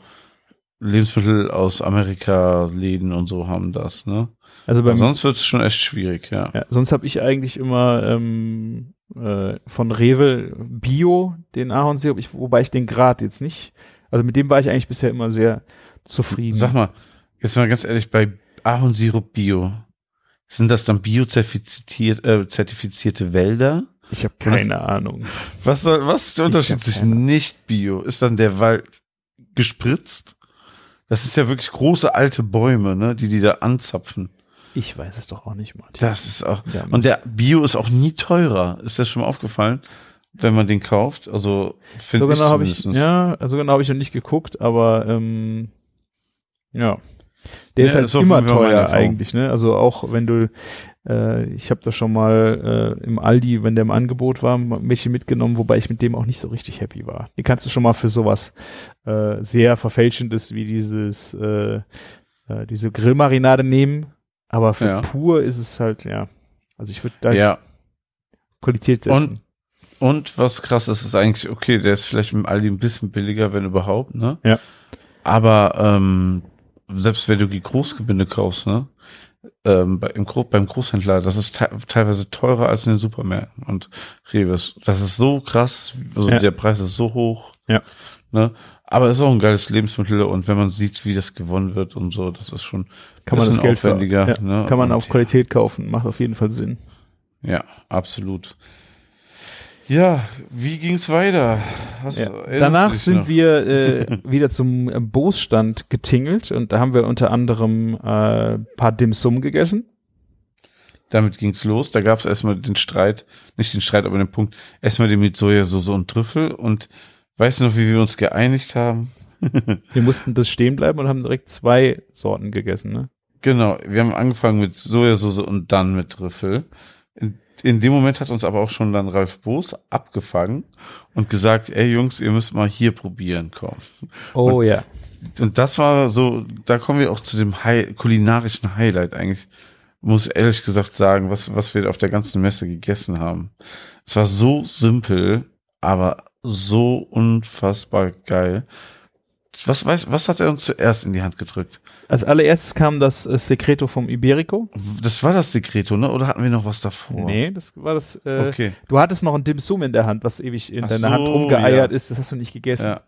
Lebensmittel aus Amerika, Läden und so haben das. Ne? Also bei sonst wird es schon echt schwierig, ja. ja, sonst habe ich eigentlich immer ähm, äh, von Rewe Bio den Ahornsirup, ich, wobei ich den Grad jetzt nicht, also mit dem war ich eigentlich bisher immer sehr zufrieden. Sag mal, jetzt mal ganz ehrlich, bei Ahornsirup Bio, sind das dann biozertifiziert, äh, zertifizierte Wälder? Ich habe keine Ahnung. Was soll, was ist der Unterschied zwischen nicht Bio? Ist dann der Wald gespritzt? Das ist ja wirklich große alte Bäume, ne, die die da anzapfen. Ich weiß es doch auch nicht, Martin. Das ist auch, Ja, und der Bio ist auch nie teurer. Ist das schon mal aufgefallen, wenn man den kauft? Also, finde so ich genau habe ich, ja, so genau habe ich noch nicht geguckt, aber ähm, ja. Der Ja, ist halt ist immer teuer eigentlich, ne? Also auch wenn du, äh, ich habe das schon mal äh, im Aldi, wenn der im Angebot war, welche mitgenommen, wobei ich mit dem auch nicht so richtig happy war. Die kannst du schon mal für sowas äh, sehr verfälschendes wie dieses, äh, äh, diese Grillmarinade nehmen, aber für Ja. pur ist es halt, ja. Also ich würde da Ja, Qualität setzen. Und was krass ist, ist eigentlich, okay, der ist vielleicht im Aldi ein bisschen billiger, wenn überhaupt, ne? Ja. Aber ähm, selbst wenn du die Großgebinde kaufst, ne? Ähm, bei, im, beim Großhändler, das ist te teilweise teurer als in den Supermärkten und Reves. Das ist so krass, also Ja. der Preis ist so hoch. Ja. Ne? Aber es ist auch ein geiles Lebensmittel und wenn man sieht, wie das gewonnen wird und so, das ist schon kann man das Geld für, aufwendiger, ja, ne? kann man Und auf Qualität kaufen, macht auf jeden Fall Sinn. Ja, absolut. Ja, wie ging's weiter? Ja. Danach sind noch? wir äh, wieder zum äh, Bose-Stand getingelt und da haben wir unter anderem äh, paar Dim Sum gegessen. Damit ging's los. Da gab's erstmal den Streit, nicht den Streit, aber den Punkt, erstmal den mit Sojasauce und Trüffel. Und weißt du noch, wie wir uns geeinigt haben? <laughs> Wir mussten das stehen bleiben und haben direkt zwei Sorten gegessen. Ne? Genau, wir haben angefangen mit Sojasauce und dann mit Trüffel. In, in dem Moment hat uns aber auch schon dann Ralf Boos abgefangen und gesagt, ey Jungs, ihr müsst mal hier probieren, komm. Oh ja. Und das war so, da kommen wir auch zu dem High, kulinarischen Highlight eigentlich. Muss ehrlich gesagt sagen, was, was wir auf der ganzen Messe gegessen haben. Es war so simpel, aber so unfassbar geil. Was weiß, was hat er uns zuerst in die Hand gedrückt? Als allererstes kam das äh, Secreto vom Iberico. Das war das Sekreto, ne? Oder hatten wir noch was davor? Nee, das war das. Äh, Okay. Du hattest noch ein Dim Sum in der Hand, was ewig in Ach deiner so, Hand rumgeeiert ja. ist. Das hast du nicht gegessen. Ja.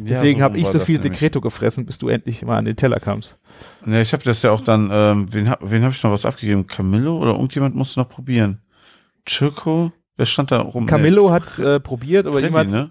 Deswegen ja, habe ich so viel. Secreto gefressen, bis du endlich mal an den Teller kamst. Ja, ich habe das ja auch dann, ähm, wen, hab- wen habe ich noch was abgegeben? Camillo oder irgendjemand musste noch probieren? Chirko? Wer stand da rum? Camillo hat äh, probiert, aber Freddy, jemand. ne?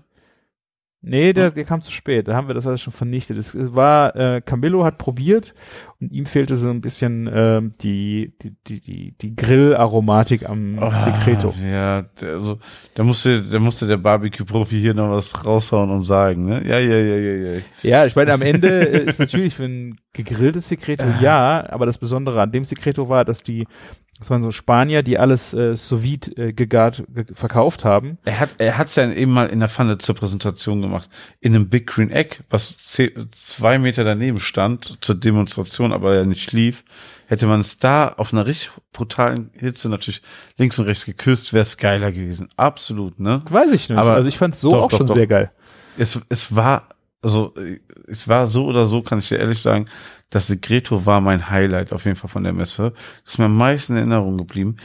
Nee, der, der kam zu spät. Da haben wir das alles schon vernichtet. Es war, äh, Camillo hat probiert und ihm fehlte so ein bisschen ähm, die, die, die, die, die Grillaromatik am Ah, Secreto. Ja, der, also, da musste, da musste der Barbecue-Profi hier noch was raushauen und sagen, ne? Ja, ja, ja, ja, ja. Ja, ich meine, am Ende äh, ist <laughs> natürlich für ein gegrilltes Secreto ja, aber das Besondere an dem Secreto war, dass die Das waren so Spanier, die alles äh, sous vide äh, gegart ge verkauft haben. Er hat er hat's ja eben mal in der Pfanne zur Präsentation gemacht. In einem Big Green Egg, was zwei Meter daneben stand zur Demonstration, aber ja nicht lief. Hätte man es da auf einer richtig brutalen Hitze natürlich links und rechts geküsst, wäre es geiler gewesen. Absolut, ne? Weiß ich nicht. Aber- also ich fand es so doch, auch doch, schon doch. sehr geil. Es, es war, also, es war so oder so, kann ich dir ehrlich sagen, das Segreto war mein Highlight auf jeden Fall von der Messe. Das ist mir am meisten in Erinnerung geblieben.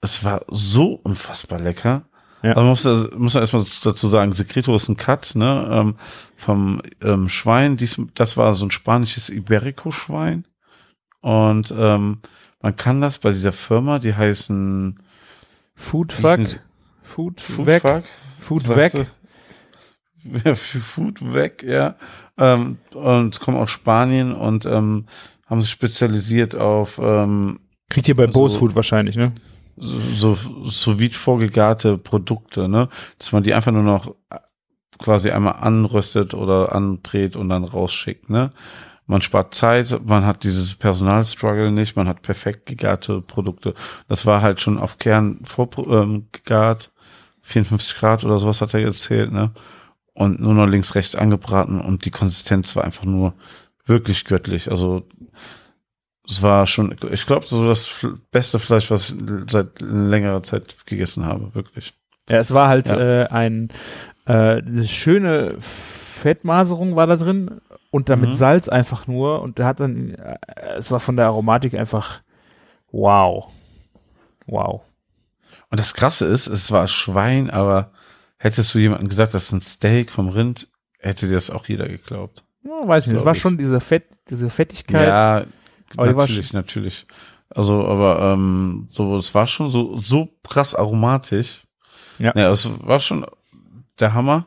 Es war so unfassbar lecker. Ja. Also man muss, muss man erstmal dazu sagen, Secreto ist ein Cut, ne, ähm, vom ähm, Schwein. Dies, das war so ein spanisches Iberico-Schwein. Und ähm, man kann das bei dieser Firma, die heißen Food Wie Fuck. hießen sie? Food, Food weg. Fuck. Food Sagst <laughs> Food weg, ja. Ähm, und kommen aus Spanien und ähm, haben sich spezialisiert auf ähm, Kriegt ihr bei Also- Bose Food wahrscheinlich, ne? so, so wie vorgegarte Produkte, ne? Dass man die einfach nur noch quasi einmal anröstet oder anbrät und dann rausschickt, ne? Man spart Zeit, man hat dieses Personalstruggle nicht, man hat perfekt gegarte Produkte. Das war halt schon auf Kern vorgegart, ähm, gegart, 54 Grad oder sowas hat er erzählt, ne? Und nur noch links, rechts angebraten und die Konsistenz war einfach nur wirklich göttlich. Also es war schon, ich glaube, so das beste Fleisch, was ich seit längerer Zeit gegessen habe, wirklich. Ja, es war halt Ja. äh, ein äh, eine schöne Fettmaserung war da drin und damit Mhm. Salz einfach nur und hat dann äh, es war von der Aromatik einfach wow. Wow. Und das Krasse ist, es war Schwein, aber hättest du jemandem gesagt, das ist ein Steak vom Rind, hätte dir das auch jeder geglaubt. Ja, weiß ich nicht, es Glaub war ich. schon diese Fett, diese Fettigkeit. Ja, Aber natürlich, natürlich. Also, aber ähm, so, es war schon so so krass aromatisch. Ja. ja es war schon der Hammer.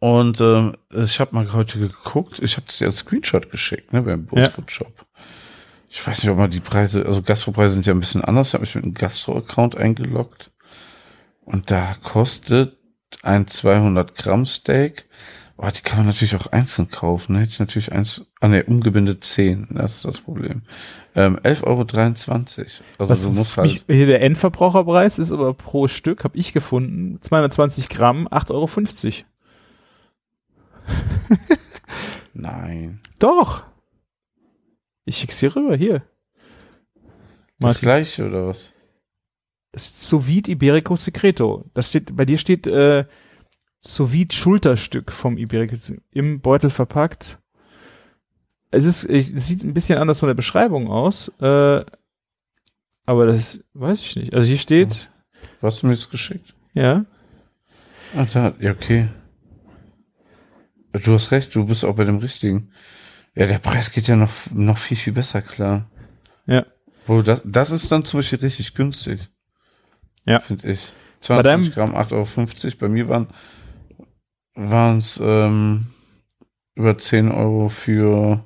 Und ähm, ich habe mal heute geguckt, ich habe das dir als Screenshot geschickt, ne, beim Ja. Bose Food Shop. Ich weiß nicht, ob man die Preise, also Gastropreise sind ja ein bisschen anders. Ich habe mich mit einem Gastro-Account eingeloggt. Und da kostet ein 200 Gramm Steak. Oh, die kann man natürlich auch einzeln kaufen. Ne? Hätte ich natürlich eins, ah ne, umgebinde 10. Das ist das Problem. Ähm, 11,23 Euro. Also Was musst mich, halt, hier der Endverbraucherpreis ist aber pro Stück, habe ich gefunden, 220 Gramm, 8,50 Euro. <laughs> nein. Doch. Ich schick's dir rüber, hier. Das Martin. gleiche oder was? Das ist Sous Vide Iberico Secreto. Das steht, bei dir steht äh, Sous Vide Schulterstück vom Iberico im Beutel verpackt. Es ist, ich- es sieht ein bisschen anders von der Beschreibung aus, äh, aber das weiß ich nicht. Also hier steht, Was hast du mir jetzt geschickt? ja, Ah, da, ja, okay. Du hast recht, du bist auch bei dem richtigen. Ja, der Preis geht ja noch, noch viel, viel besser klar. ja. Wo das, das ist dann zum Beispiel richtig günstig. Ja. Finde ich. Bei 20 deinem- Gramm, 8,50 Euro. Bei mir waren waren es ähm, über 10 Euro für.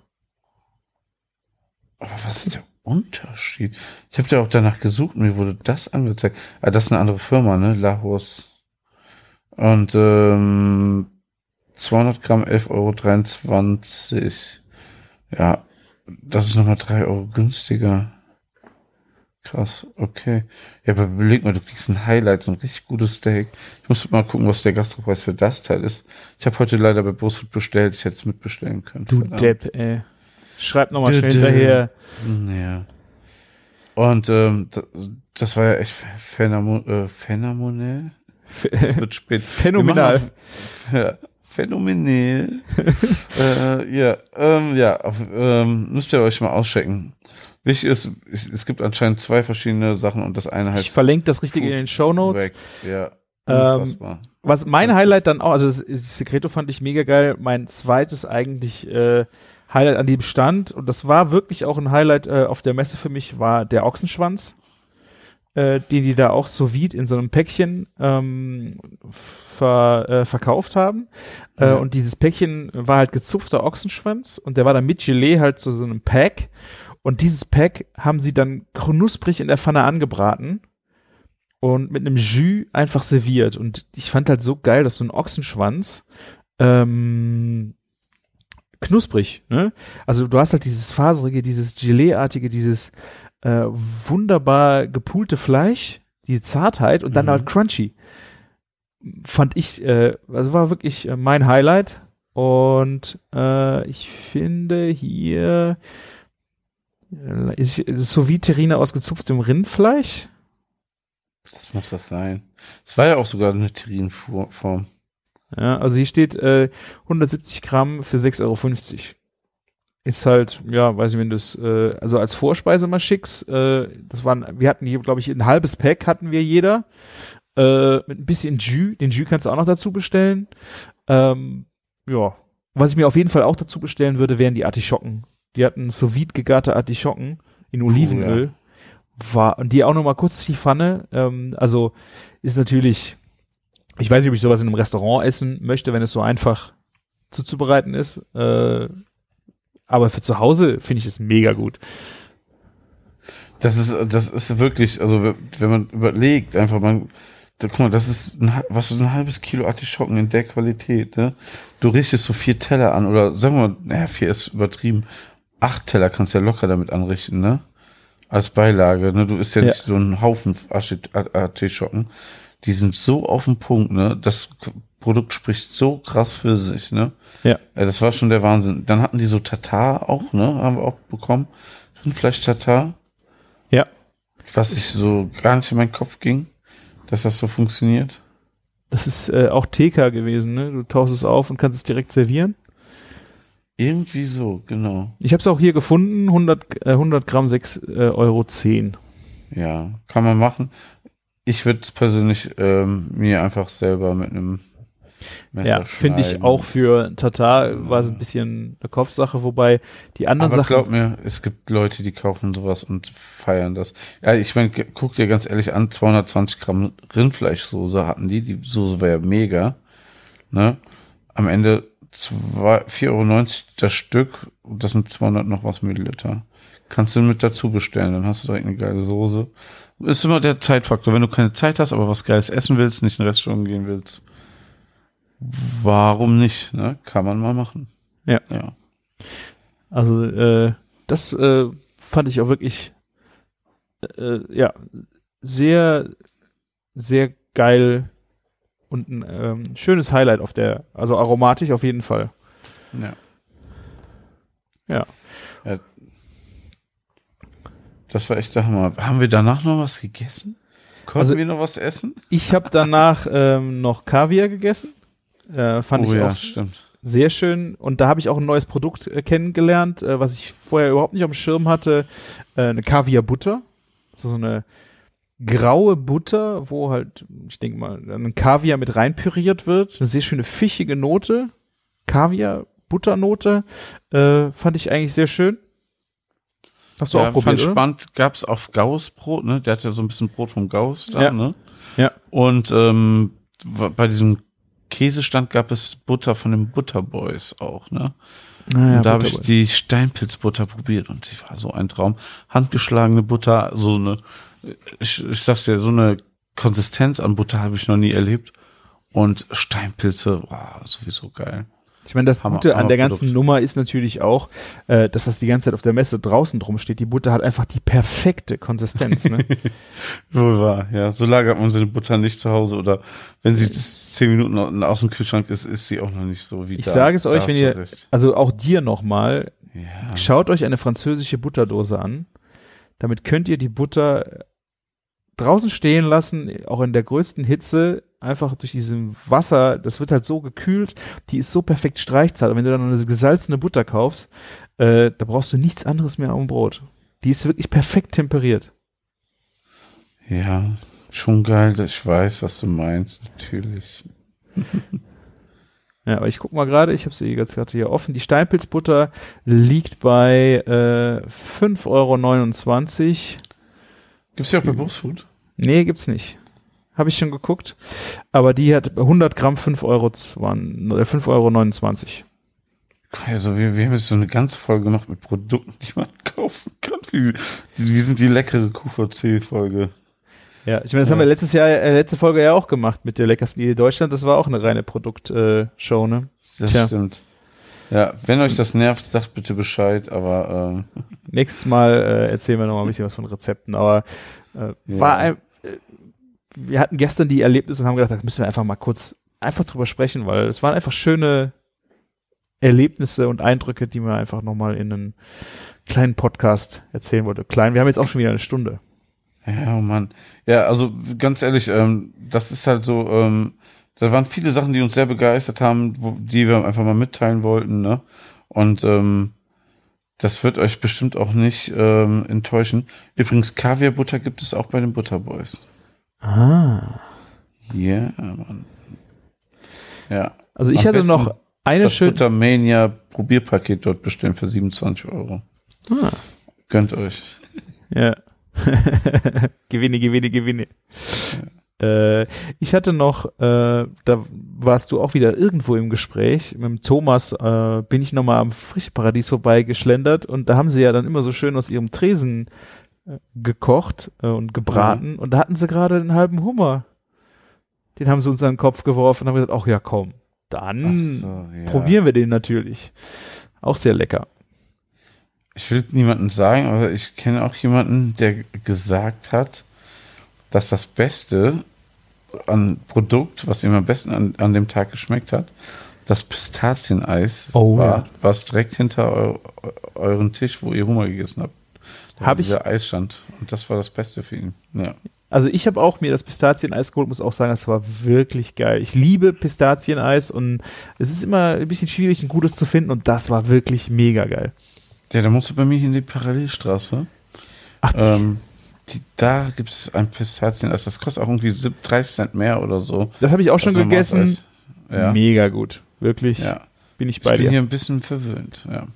Aber was ist der Unterschied? Ich habe ja auch danach gesucht, mir wurde das angezeigt. Ah, das ist eine andere Firma, ne? Lahos. Und ähm, 200 Gramm 11,23 Euro. Ja, das ist nochmal 3 Euro günstiger. Krass, okay. Ja, aber überleg mal, du kriegst ein Highlight, so ein richtig gutes Steak. Ich muss mal gucken, was der Gastropreis für das Teil ist. Ich habe heute leider bei Bosfood bestellt, ich hätte es mitbestellen können. Du Verdammt. Depp, ey. Schreib nochmal schnell hinterher. Ja. Und ähm, das, das war ja echt phänomenal. Äh, phänomenal? Es wird spät. <laughs> Phänomenal. Ja, phänomenal. <laughs> äh, ja, ähm, ja, auf, ähm, müsst ihr euch mal auschecken. Wichtig ist, es, gibt anscheinend zwei verschiedene Sachen und das eine heißt Ich verlinke das Richtige in den Show Notes. Ja, Ähm. Was mein Highlight dann auch, also das, das Secreto fand ich mega geil. Mein zweites eigentlich äh, Highlight an dem Stand und das war wirklich auch ein Highlight äh, auf der Messe für mich war der Ochsenschwanz, äh, den die da auch so vide in so einem Päckchen ähm, ver, äh, verkauft haben. Äh, Ja. Und dieses Päckchen war halt gezupfter Ochsenschwanz und der war dann mit Gelee halt zu so einem Pack. Und dieses Pack haben sie dann knusprig in der Pfanne angebraten und mit einem Jus einfach serviert. Und ich fand halt so geil, dass so ein Ochsenschwanz ähm, knusprig, ne? Also du hast halt dieses faserige, dieses Gelee-artige, dieses äh, wunderbar gepoolte Fleisch, die Zartheit und dann Mhm. halt crunchy. Fand ich, äh, also war wirklich äh, mein Highlight. Und äh, ich finde hier ist, ist so wie Terrine aus gezupftem Rindfleisch. Das muss das sein. Es war ja auch sogar eine Terrienform. Ja, also hier steht äh, 170 Gramm für 6,50 Euro. Ist halt, ja, weiß ich, wenn das, äh, also als Vorspeise mal schicks. Äh, das waren, wir hatten hier, glaube ich, ein halbes Pack hatten wir jeder. Äh, mit ein bisschen Jus. Den Jus kannst du auch noch dazu bestellen. Ähm, ja. Was ich mir auf jeden Fall auch dazu bestellen würde, wären die Artischocken. Die hatten sous vide gegarte Artischocken in Olivenöl. War, und die auch noch mal kurz die Pfanne. Ähm, also ist natürlich, ich weiß nicht, ob ich sowas in einem Restaurant essen möchte, wenn es so einfach zuzubereiten ist. Äh, aber für zu Hause finde ich es mega gut. Das ist, das ist wirklich, also wenn man überlegt, einfach man, da, guck mal, das ist ein, was so ein halbes Kilo Artischocken in der Qualität, ne? Du richtest so vier Teller an oder sagen wir mal, naja, vier ist übertrieben. Acht Teller kannst du ja locker damit anrichten, ne? Als Beilage, ne? Du isst ja, Ja. nicht so einen Haufen Arti- Artischocken. Die sind so auf den Punkt, ne? Das Produkt spricht so krass für sich, ne? Ja. Ja, das war schon der Wahnsinn. Dann hatten die so Tatar auch, ne? Haben wir auch bekommen. Rindfleisch-Tatar. Ja. Was ich so gar nicht in meinen Kopf ging, dass das so funktioniert. Das ist äh, auch TK gewesen, ne? Du tauchst es auf und kannst es direkt servieren. Irgendwie so, genau. Ich habe es auch hier gefunden, 100, äh, 100 Gramm 6 äh, Euro 10. Ja, kann man machen. Ich würde es persönlich ähm, mir einfach selber mit einem Messer Ja, finde ich auch für Tatar war so ein bisschen eine Kopfsache, wobei die anderen Aber Sachen. glaub mir, es gibt Leute, die kaufen sowas und feiern das. Ja, ich meine, guck dir ganz ehrlich an, 220 Gramm Rindfleischsoße hatten die. Die Soße war ja mega. Ne? Am Ende 4,90 Euro das Stück. Das sind 200 noch was Milliliter. Kannst du mit dazu bestellen, dann hast du direkt eine geile Soße. Ist immer der Zeitfaktor. Wenn du keine Zeit hast, aber was Geiles essen willst, nicht in ein Restaurant gehen willst, warum nicht? Ne? Kann man mal machen. Ja. Ja. Also äh, das äh, fand ich auch wirklich äh, ja sehr sehr geil und ein ähm, schönes Highlight auf der also aromatisch auf jeden Fall. Ja. Ja. ja. Das war echt der Hammer. Haben wir danach noch was gegessen? Konnten Also- wir noch was essen? Ich habe danach <laughs> ähm, noch Kaviar gegessen. Äh, fand ich oh ja, auch stimmt. sehr schön. Und da habe ich auch ein neues Produkt äh, kennengelernt, äh, was ich vorher überhaupt nicht auf dem Schirm hatte. Äh, eine Kaviar-Butter. So, so eine graue Butter, wo halt, ich denke mal, ein Kaviar mit reinpüriert wird. Eine sehr schöne fischige Note. Kaviar-Butternote. Äh, fand ich eigentlich sehr schön. Hast du ja, auch probiert, fand oder? spannend. Gab's auf Gauss Brot, ne? Der hat ja so ein bisschen Brot vom Gauss da, Ja. ne? Ja. Und ähm, bei diesem Käsestand gab es Butter von den Butterboys auch, ne? Naja, und da habe ich die Steinpilzbutter probiert und die war so ein Traum. Handgeschlagene Butter, so eine, ich, ich sag's dir, so eine Konsistenz an Butter habe ich noch nie erlebt. Und Steinpilze, wow, sowieso geil. Ich meine, das Hammer- Gute an der ganzen Nummer ist natürlich auch, äh, dass das die ganze Zeit auf der Messe draußen drum steht. Die Butter hat einfach die perfekte Konsistenz. Ne? <laughs> Wohl wahr, ja. So lagert man seine Butter nicht zu Hause oder wenn sie zehn Minuten au- aus dem Kühlschrank ist, ist sie auch noch nicht so wie Ich da. sage es Da euch, wenn ihr, recht. also auch dir nochmal, Ja. schaut euch eine französische Butterdose an. Damit könnt ihr die Butter draußen stehen lassen, auch in der größten Hitze, einfach durch diesem Wasser, das wird halt so gekühlt, die ist so perfekt streichzart. Und wenn du dann eine gesalzene Butter kaufst, äh, da brauchst du nichts anderes mehr am Brot. Die ist wirklich perfekt temperiert. ja, schon geil. Ich weiß, was du meinst, natürlich. <laughs> Ja, aber ich guck mal gerade, ich habe sie jetzt gerade hier offen. Die Steinpilzbutter liegt bei äh, 5,29 Euro. Gibt's ja auch bei Buchsfood? Nee, gibt's nicht. Habe ich schon geguckt. Aber die hat 100 Gramm 5 Euro, 5,29 Euro. Also wir, wir haben jetzt so eine ganze Folge gemacht mit Produkten, die man <laughs> kaufen kann. Wie, wie sind die leckere QVC-Folge? Ja, ich meine, das Ja. haben wir letztes Jahr, äh, letzte Folge ja auch gemacht mit der leckersten Idee Deutschland. Das war auch eine reine Produktshow, äh, ne? Das Tja. stimmt. Ja, wenn euch das nervt, sagt bitte Bescheid, aber äh, <laughs> Nächstes Mal äh, erzählen wir noch mal ein bisschen was von Rezepten, aber äh, Ja. war ein, äh, wir hatten gestern die Erlebnisse und haben gedacht, da müssen wir einfach mal kurz einfach drüber sprechen, weil es waren einfach schöne Erlebnisse und Eindrücke, die man einfach noch mal in einen kleinen Podcast erzählen wollte. Klein, wir haben jetzt auch schon wieder eine Stunde. Ja, oh Mann. Ja, also ganz ehrlich, ähm, das ist halt so, ähm, da waren viele Sachen, die uns sehr begeistert haben, wo, die wir einfach mal mitteilen wollten, ne? Und ähm, das wird euch bestimmt auch nicht ähm, enttäuschen. Übrigens, Kaviarbutter gibt es auch bei den Butterboys. Ah. Ja, Mann. Ja. Also ich Am hatte noch eine das schöne. Buttermania Probierpaket dort bestellen für 27 Euro. Ah. Gönnt euch. Ja. <laughs> gewinne, gewinne, gewinne. Äh, ich hatte noch, äh, da warst du auch wieder irgendwo im Gespräch. Mit dem Thomas äh, bin ich nochmal am Frischparadies vorbeigeschlendert und da haben sie ja dann immer so schön aus ihrem Tresen äh, gekocht äh, und gebraten und da hatten sie gerade einen halben Hummer. Den haben sie uns an den Kopf geworfen und haben gesagt, ach ja, komm, dann so, ja. probieren wir den natürlich. Auch sehr lecker. Ich will niemandem sagen, aber ich kenne auch jemanden, der gesagt hat, dass das Beste an Produkt, was ihm am besten an, an dem Tag geschmeckt hat, das Pistazieneis Oh, war, ja. was direkt hinter eu, euren Tisch, wo ihr Hummer gegessen habt. Da Hab ich- dieser Eis stand. Und das war das Beste für ihn. Ja. Also ich habe auch mir das Pistazieneis geholt, muss auch sagen, das war wirklich geil. Ich liebe Pistazieneis und es ist immer ein bisschen schwierig, ein gutes zu finden und das war wirklich mega geil. Ja, da musst du bei mir in die Parallelstraße. Ach, Ähm, die, da gibt es ein Pistazieneis. Das kostet auch irgendwie sieb- 30 Cent mehr oder so. das habe ich auch schon gegessen. Ja. Mega gut. Wirklich ja. bin ich Ich bei bin dir. hier ein bisschen verwöhnt, ja.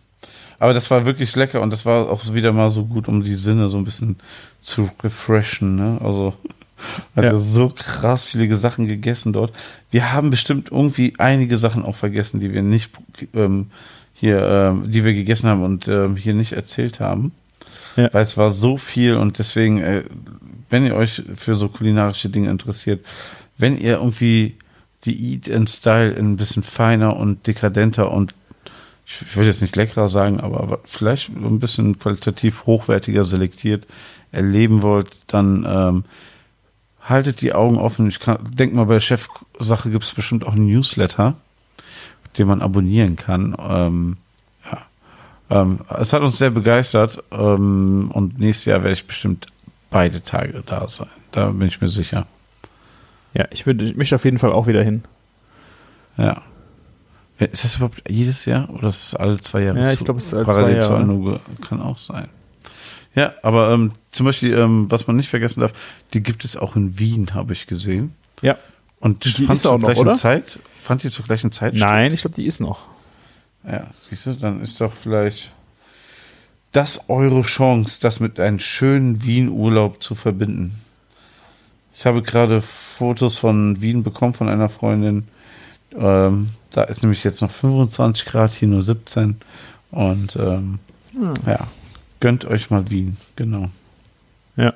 Aber das war wirklich lecker und das war auch wieder mal so gut, um die Sinne so ein bisschen zu refreshen, ne? Also, <laughs> also Ja. so krass viele Sachen gegessen dort. Wir haben bestimmt irgendwie einige Sachen auch vergessen, die wir nicht ähm, hier, ähm, die wir gegessen haben und ähm, hier nicht erzählt haben. Ja. Weil es war so viel und deswegen, äh, wenn ihr euch für so kulinarische Dinge interessiert, wenn ihr irgendwie die Eat and Style ein bisschen feiner und dekadenter und ich will jetzt nicht leckerer sagen, aber vielleicht ein bisschen qualitativ hochwertiger selektiert erleben wollt, dann ähm, haltet die Augen offen. Ich denke mal, bei Chefsache gibt es bestimmt auch einen Newsletter, den man abonnieren kann. Ähm. Ähm, es hat uns sehr begeistert ähm, und nächstes Jahr werde ich bestimmt beide Tage da sein. Da bin ich mir sicher. Ja, ich, würde, ich möchte auf jeden Fall auch wieder hin. Ja. Ist das überhaupt jedes Jahr oder ist es alle zwei Jahre? Ja, ich zu- glaube, es ist alle parallel zwei Jahre. Anuge kann auch sein. Ja, aber ähm, zum Beispiel, ähm, was man nicht vergessen darf, die gibt es auch in Wien, habe ich gesehen. Ja. Und Die fand ist auch zur noch, gleichen oder? Zeit? Fand die zur gleichen Zeit Nein, ich glaube, die ist noch. Ja, siehst du, dann ist doch vielleicht das eure Chance, das mit einem schönen Wien-Urlaub zu verbinden. Ich habe gerade Fotos von Wien bekommen von einer Freundin. Ähm, da ist nämlich jetzt noch 25 Grad, hier nur 17. Und ähm, Hm. ja, gönnt euch mal Wien, genau. Ja.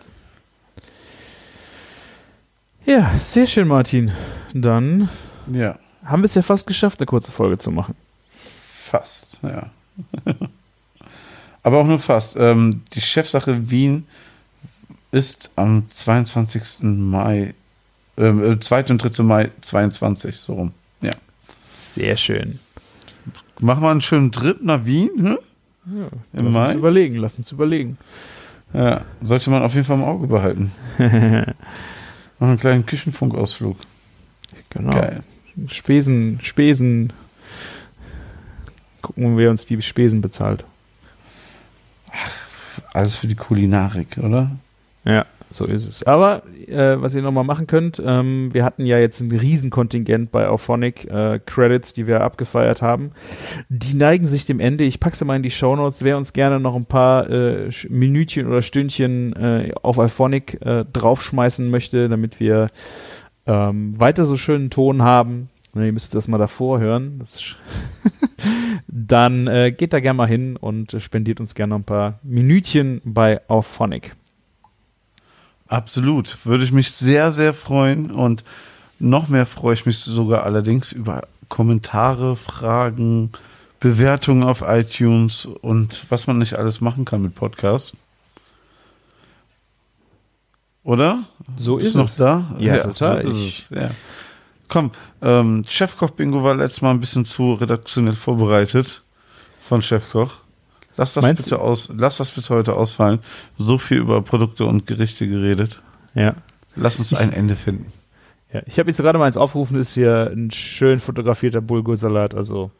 Ja, sehr schön, Martin. Dann Ja, haben wir es ja fast geschafft, eine kurze Folge zu machen. Fast, ja. <laughs> Aber auch nur fast. Ähm, die Chefsache Wien ist am 22. Mai, ähm, äh, 2. und 3. Mai 22, so rum. Ja. Sehr schön. Machen wir einen schönen Trip nach Wien, hm? Ja, Im lass Mai? uns überlegen, lass uns überlegen. Ja, sollte man auf jeden Fall im Auge behalten. <laughs> Machen einen kleinen Küchenfunkausflug. genau. Geil. Spesen, Spesen. Gucken, wer uns die Spesen bezahlt. Alles für die Kulinarik, oder? Ja, so ist es. Aber äh, was ihr nochmal machen könnt, ähm, wir hatten ja jetzt ein Riesenkontingent bei Auphonic äh, Credits, die wir abgefeiert haben. Die neigen sich dem Ende. Ich packe sie mal in die Shownotes. Wer uns gerne noch ein paar äh, Minütchen oder Stündchen äh, auf Auphonic äh, draufschmeißen möchte, damit wir ähm, weiter so schönen Ton haben. Ne, ihr müsst das mal davor hören. <laughs> Dann äh, geht da gerne mal hin und spendiert uns gerne noch ein paar Minütchen bei Auphonic. Absolut. Würde ich mich sehr, sehr freuen. Und noch mehr freue ich mich sogar allerdings über Kommentare, Fragen, Bewertungen auf iTunes und was man nicht alles machen kann mit Podcasts. Oder? So Bist ist noch es. da? Ja, total. So Ich- ist es, ja. Komm, ähm, Chefkoch-Bingo war letztes Mal ein bisschen zu redaktionell vorbereitet von Chefkoch. Lass das Meinst bitte aus, lass das bitte heute ausfallen. So viel über Produkte und Gerichte geredet. Ja. Lass uns ein Ende finden. Ja, ich habe jetzt gerade mal eins aufgerufen, ist hier ein schön fotografierter Bulgursalat, also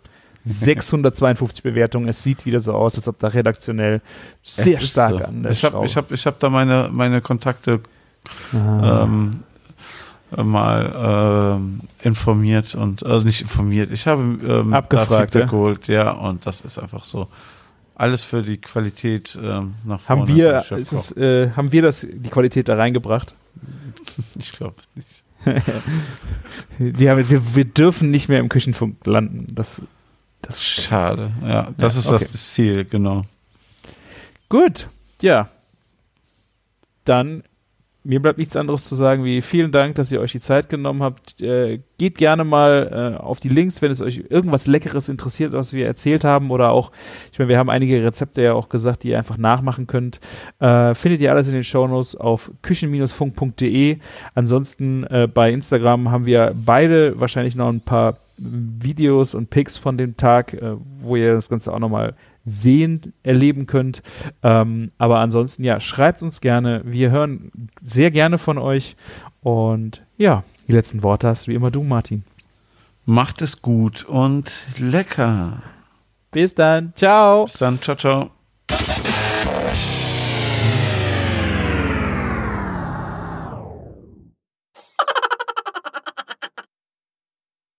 652 Bewertungen. Es sieht wieder so aus, als ob da redaktionell sehr stark so. an der Ich habe ich hab, ich hab da meine, meine Kontakte Ah. ähm, äh, mal ähm, informiert und also nicht informiert. Ich habe ähm, Abgefragt, ja? geholt, ja, und das ist einfach so. Alles für die Qualität ähm, nach vorne. haben wir, es, äh, haben wir das, die Qualität da reingebracht? <laughs> Ich glaube nicht. <laughs> Wir, haben, wir, wir dürfen nicht mehr im Küchenfunk landen. Das, das Schade. Ja, das Ja, ist okay. das Ziel, genau. Gut, ja. Dann, mir bleibt nichts anderes zu sagen wie vielen Dank, dass ihr euch die Zeit genommen habt. Äh, geht gerne mal äh, auf die Links, wenn es euch irgendwas Leckeres interessiert, was wir erzählt haben oder auch, ich meine, wir haben einige Rezepte ja auch gesagt, die ihr einfach nachmachen könnt. Äh, findet ihr alles in den Shownotes auf küchen-funk.de. Ansonsten äh, bei Instagram haben wir beide wahrscheinlich noch ein paar Videos und Pics von dem Tag, äh, wo ihr das Ganze auch nochmal sehen, erleben könnt. Ähm, aber ansonsten, ja, schreibt uns gerne. Wir hören sehr gerne von euch. Und ja, die letzten Worte hast wie immer du, Martin. Macht es gut und lecker. Bis dann. Ciao. Bis dann. Ciao, ciao.